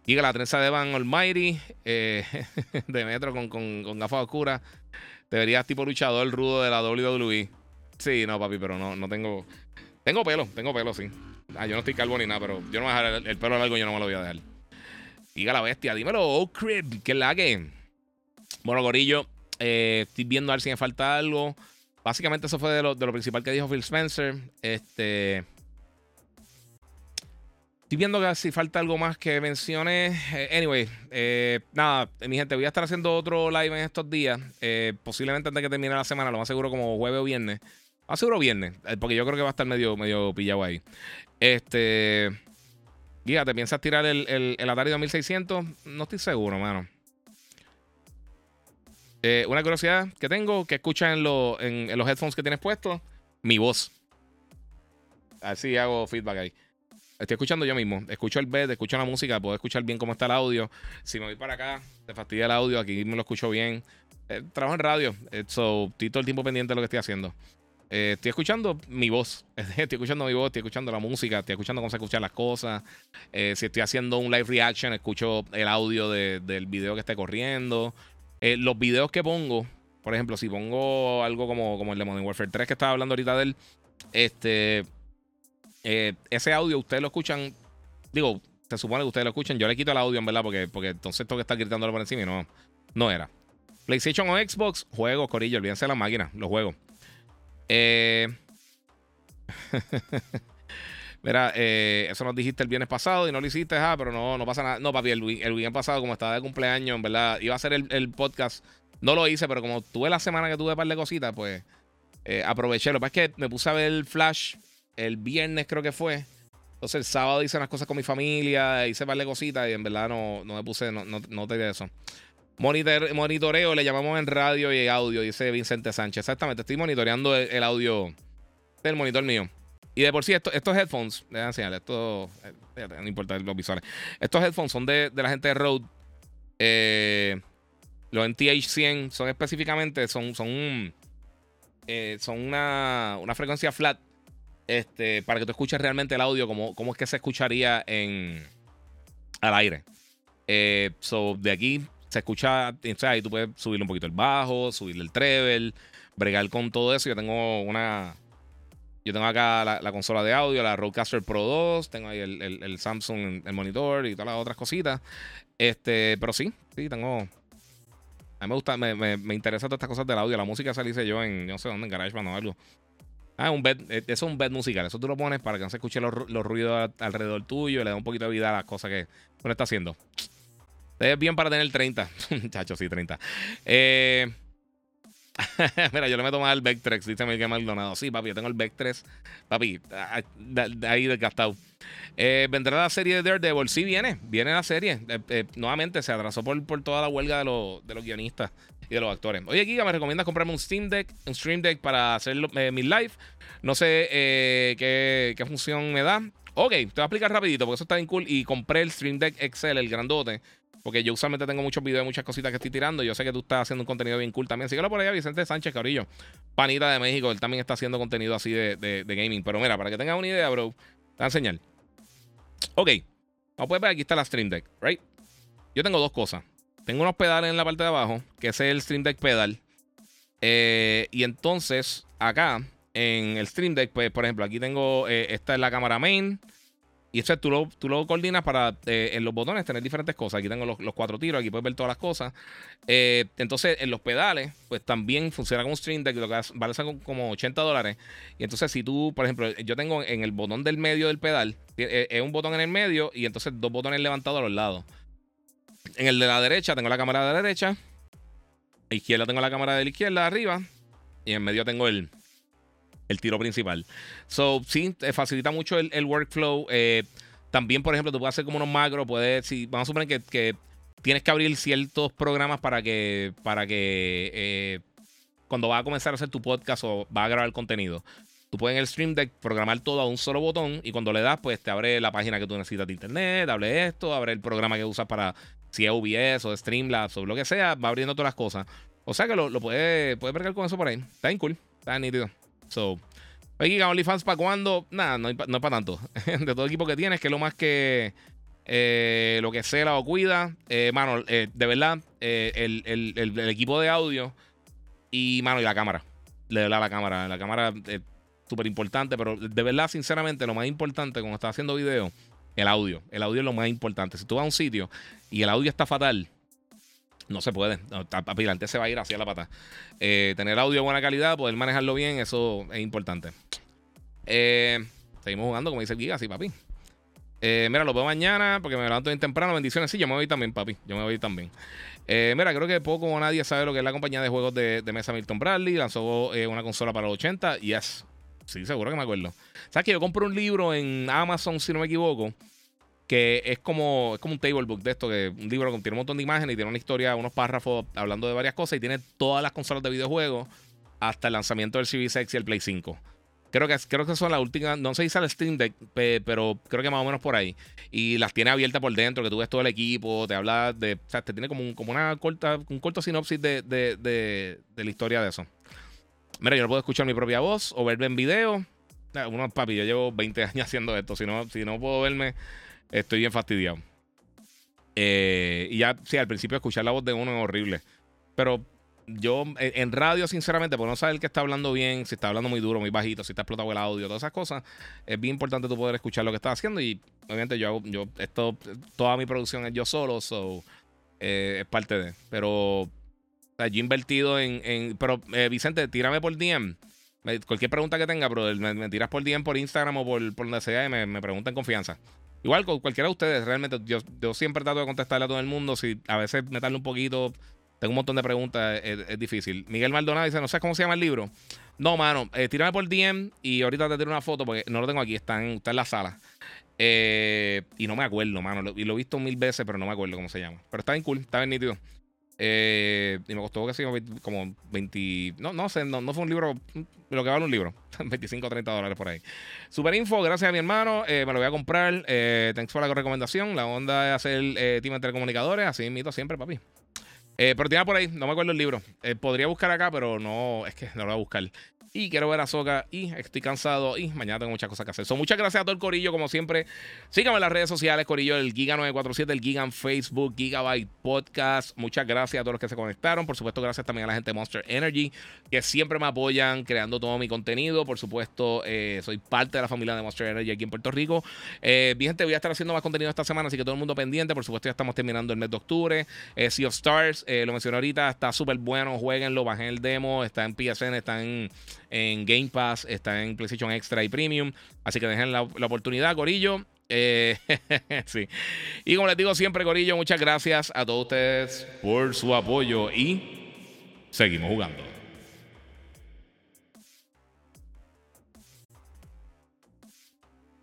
Llega la trenza de Van Almighty, eh, de Metro con, con, gafas oscuras. Deberías tipo luchador rudo de la WWE. Sí, no, papi, pero no, no tengo. Tengo pelo, tengo pelo, sí. Ah, yo no estoy calvo ni nada, pero yo no voy a dejar el, pelo largo, yo no me lo voy a dejar. Diga la bestia, dímelo, oh crib, que la que. Bueno, Gorillo, eh, estoy viendo a ver si me falta algo. Básicamente, eso fue de lo, de lo principal que dijo Phil Spencer. Este. Estoy viendo que si falta algo más que mencione. Eh, anyway, eh, nada, mi gente, voy a estar haciendo otro live en estos días. Eh, posiblemente antes de que termine la semana, lo más seguro como jueves o viernes. Más seguro viernes, porque yo creo que va a estar medio, medio pillado ahí. Este. Guía, ¿te piensas tirar el, el, Atari 2600? No estoy seguro, mano. una curiosidad que tengo, que escuchan en, en los headphones que tienes puestos, mi voz. Así hago feedback ahí. Estoy escuchando yo mismo. Escucho el bed, escucho la música, puedo escuchar bien cómo está el audio. Si me voy para acá, te fastidia el audio, aquí me lo escucho bien. Eh, trabajo en radio, eh, estoy todo el tiempo pendiente de lo que estoy haciendo. Eh, estoy escuchando mi voz. estoy escuchando mi voz, estoy escuchando la música, estoy escuchando cómo se escuchan las cosas. si estoy haciendo un live reaction, escucho el audio del video que esté corriendo. los videos que pongo, por ejemplo, si pongo algo como, como el de Modern Warfare 3 que estaba hablando ahorita de él, este eh, ese audio ustedes lo escuchan, digo, se supone que ustedes lo escuchan. Yo le quito el audio, en verdad, porque, porque entonces tengo que estar gritándolo por encima y no, no era. PlayStation o Xbox, juegos, Corillo, olvídense de la máquina, los juegos. Eh, mira, eh, eso nos dijiste el viernes pasado y no lo hiciste, ah, pero no, no pasa nada. No, papi, el, el viernes pasado, como estaba de cumpleaños, en verdad, iba a ser el, podcast. No lo hice, pero como tuve la semana que tuve un par de cositas, pues aproveché. Lo que pasa es que me puse a ver el Flash el viernes creo que fue. Entonces el sábado hice unas cosas con mi familia, hice de cositas y en verdad no, no me puse, no, no, no te eso. Monitor, monitoreo, le llamamos en radio y audio, dice Vicente Sánchez. Exactamente, estoy monitoreando el, audio del monitor mío. Y de por sí, estos headphones, déjame enseñarles, esto, eh, no importa los visuales. Estos headphones son de, la gente de Rode. Eh, los NTH100 son específicamente, son, son, eh, son una, una frecuencia flat este, para que tú escuches realmente el audio, como cómo es que se escucharía en, al aire. Eh, so, de aquí se escucha, o sea, ahí tú puedes subirle un poquito el bajo, subirle el treble, bregar con todo eso. Yo tengo una. Yo tengo acá la, consola de audio, la Rodecaster Pro 2, tengo ahí el, el, Samsung, el monitor y todas las otras cositas. Este, pero sí, sí, tengo. A mí me gusta, me, me, me interesa todas estas cosas del audio. La música se yo en, no sé dónde, en GarageBand o algo. Ah, un bed, eh, eso es un bed musical. Eso tú lo pones para que no se escuchen los, ruidos alrededor tuyo y le da un poquito de vida a las cosas que uno está haciendo. Es bien para tener 30. Chacho, sí, 30. Eh. Mira, yo le meto más al Vectrex, dice Miguel Maldonado. Sí, papi, yo tengo el Vectrex. Papi, ahí desgastado. Eh, ¿Vendrá la serie de Daredevil? Sí, viene. Viene la serie. Eh, nuevamente, se atrasó por, por toda la huelga de, de, los guionistas y de los actores. Oye, Giga, ¿me recomiendas comprarme un Steam Deck, un Stream Deck para hacer mi live? No sé qué, qué función me da. Ok, te voy a explicar rapidito porque eso está bien cool. Y compré el Stream Deck Excel, el grandote. Porque yo usualmente tengo muchos videos de muchas cositas que estoy tirando. Yo sé que tú estás haciendo un contenido bien cool también. Síguelo por allá, Vicente Sánchez Cabrillo. Panita de México. Él también está haciendo contenido así de, gaming. Pero mira, para que tengas una idea, bro, te voy a enseñar. Ok. Vamos a ver, aquí está la Stream Deck, ¿right? Yo tengo dos cosas. Tengo unos pedales en la parte de abajo, que es el Stream Deck pedal. Eh, y entonces, acá, en el Stream Deck, pues, por ejemplo, aquí tengo, eh, esta es la cámara main. Y eso tú lo, tú lo coordinas para eh, en los botones tener diferentes cosas. Aquí tengo los, cuatro tiros, aquí puedes ver todas las cosas. Entonces, en los pedales, pues también funciona como un Stream Deck, lo que vale como 80 dólares. Y entonces, si tú, por ejemplo, yo tengo en el botón del medio del pedal, es un botón en el medio y entonces dos botones levantados a los lados. En el de la derecha tengo la cámara de la derecha. A la izquierda tengo la cámara de la izquierda arriba. Y en medio tengo el, el tiro principal. So, sí, facilita mucho el, workflow. Eh, también, por ejemplo, tú puedes hacer como unos macros. Puedes, si, vamos a suponer que, tienes que abrir ciertos programas para que, para que eh, cuando vas a comenzar a hacer tu podcast o vas a grabar contenido, tú puedes en el Stream Deck programar todo a un solo botón y cuando le das, pues te abre la página que tú necesitas de internet, abre esto, abre el programa que usas para si es OBS o Streamlabs o lo que sea, va abriendo todas las cosas. O sea que lo, lo puedes, vergar con eso por ahí. Está bien cool, está nítido. So, oye, OnlyFans para cuando, nada, no, no es para tanto. de todo equipo que tienes, que es lo más que eh, lo que cela o cuida. Eh, mano, eh, de verdad, el, el, equipo de audio y, mano, y la cámara. Le da la cámara. La cámara súper importante, pero de verdad, sinceramente, lo más importante cuando estás haciendo video, el audio. El audio es lo más importante. Si tú vas a un sitio y el audio está fatal, no se puede. Papi, antes se va a ir hacia la pata. Eh, tener audio de buena calidad, poder manejarlo bien, eso es importante. Eh, seguimos jugando, como dice el Giga, sí, papi. Eh, mira, lo veo mañana porque me levanto bien temprano. Bendiciones. Sí, yo me voy también, papi. Yo me voy también. mira, creo que poco o nadie sabe lo que es la compañía de juegos de, mesa Milton Bradley. Lanzó una consola para los 80. Yes. Sí, seguro que me acuerdo. ¿Sabes que yo compré un libro en Amazon, si no me equivoco? que es como, es como un table book de esto, que un libro que tiene un montón de imágenes y tiene una historia, unos párrafos hablando de varias cosas y tiene todas las consolas de videojuegos hasta el lanzamiento del Series X y el Play 5. Creo que, creo que son las últimas, no sé si sale Steam Deck, pero creo que más o menos por ahí. Y las tiene abiertas por dentro, que tú ves todo el equipo, te habla de, o sea, te tiene como, como una corta, un corto sinopsis de, de, de, la historia de eso. Mira, yo no puedo escuchar mi propia voz o verme en video. Uno, papi, yo llevo 20 años haciendo esto. Si no, si no puedo verme Estoy bien fastidiado. Eh, y ya, sí, al principio escuchar la voz de uno es horrible. Pero yo en radio, sinceramente, por no saber que está hablando bien, si está hablando muy duro, muy bajito, si está explotado el audio, todas esas cosas, es bien importante tú poder escuchar lo que estás haciendo. Y obviamente yo yo, esto, toda mi producción es yo solo, so eh, es parte de. Pero yo he invertido en. pero eh, Vicente, tírame por DM. Cualquier pregunta que tenga, bro, me, tiras por DM por Instagram o por, por donde sea y me, me pregunta en confianza. Igual con cualquiera de ustedes, realmente yo, yo siempre trato de contestarle a todo el mundo. Si a veces me tarda un poquito, tengo un montón de preguntas, es, difícil. Miguel Maldonado dice, no sé cómo se llama el libro. No, mano, eh, tírame por DM y ahorita te tiro una foto porque no lo tengo aquí, está en, en la sala. Eh, y no me acuerdo, mano. y lo he visto mil veces, pero no me acuerdo cómo se llama. Pero está bien cool, está bien nítido. Eh, y me costó casi como 20. No, no sé, no, fue un libro. Lo que vale un libro. 25 o 30 dólares por ahí. Super info, gracias a mi hermano. Eh, me lo voy a comprar. Eh, thanks por la recomendación. La onda es hacer eh, team de telecomunicadores. Así invito siempre, papi. Pero tiene por ahí, no me acuerdo el libro. podría buscar acá, pero no, es que no lo voy a buscar y quiero ver a Soca y estoy cansado y mañana tengo muchas cosas que hacer. So, muchas gracias a todo el corillo, como siempre. Síganme en las redes sociales, corillo, el Giga947, el Giga en Facebook, Gigabyte Podcast. Muchas gracias a todos los que se conectaron. Por supuesto, gracias también a la gente de Monster Energy, que siempre me apoyan creando todo mi contenido. Por supuesto, eh, soy parte de la familia de Monster Energy aquí en Puerto Rico. Eh, gente, voy a estar haciendo más contenido esta semana, así que todo el mundo pendiente. Por supuesto, ya estamos terminando el mes de octubre. Eh, sea of Stars lo mencioné ahorita, está súper bueno. Jueguenlo, bajen el demo. Está en PSN, está en, Game Pass, está en PlayStation Extra y Premium. Así que dejen la, oportunidad, Corillo. sí. Y como les digo siempre, Corillo, muchas gracias a todos ustedes por su apoyo y seguimos jugando.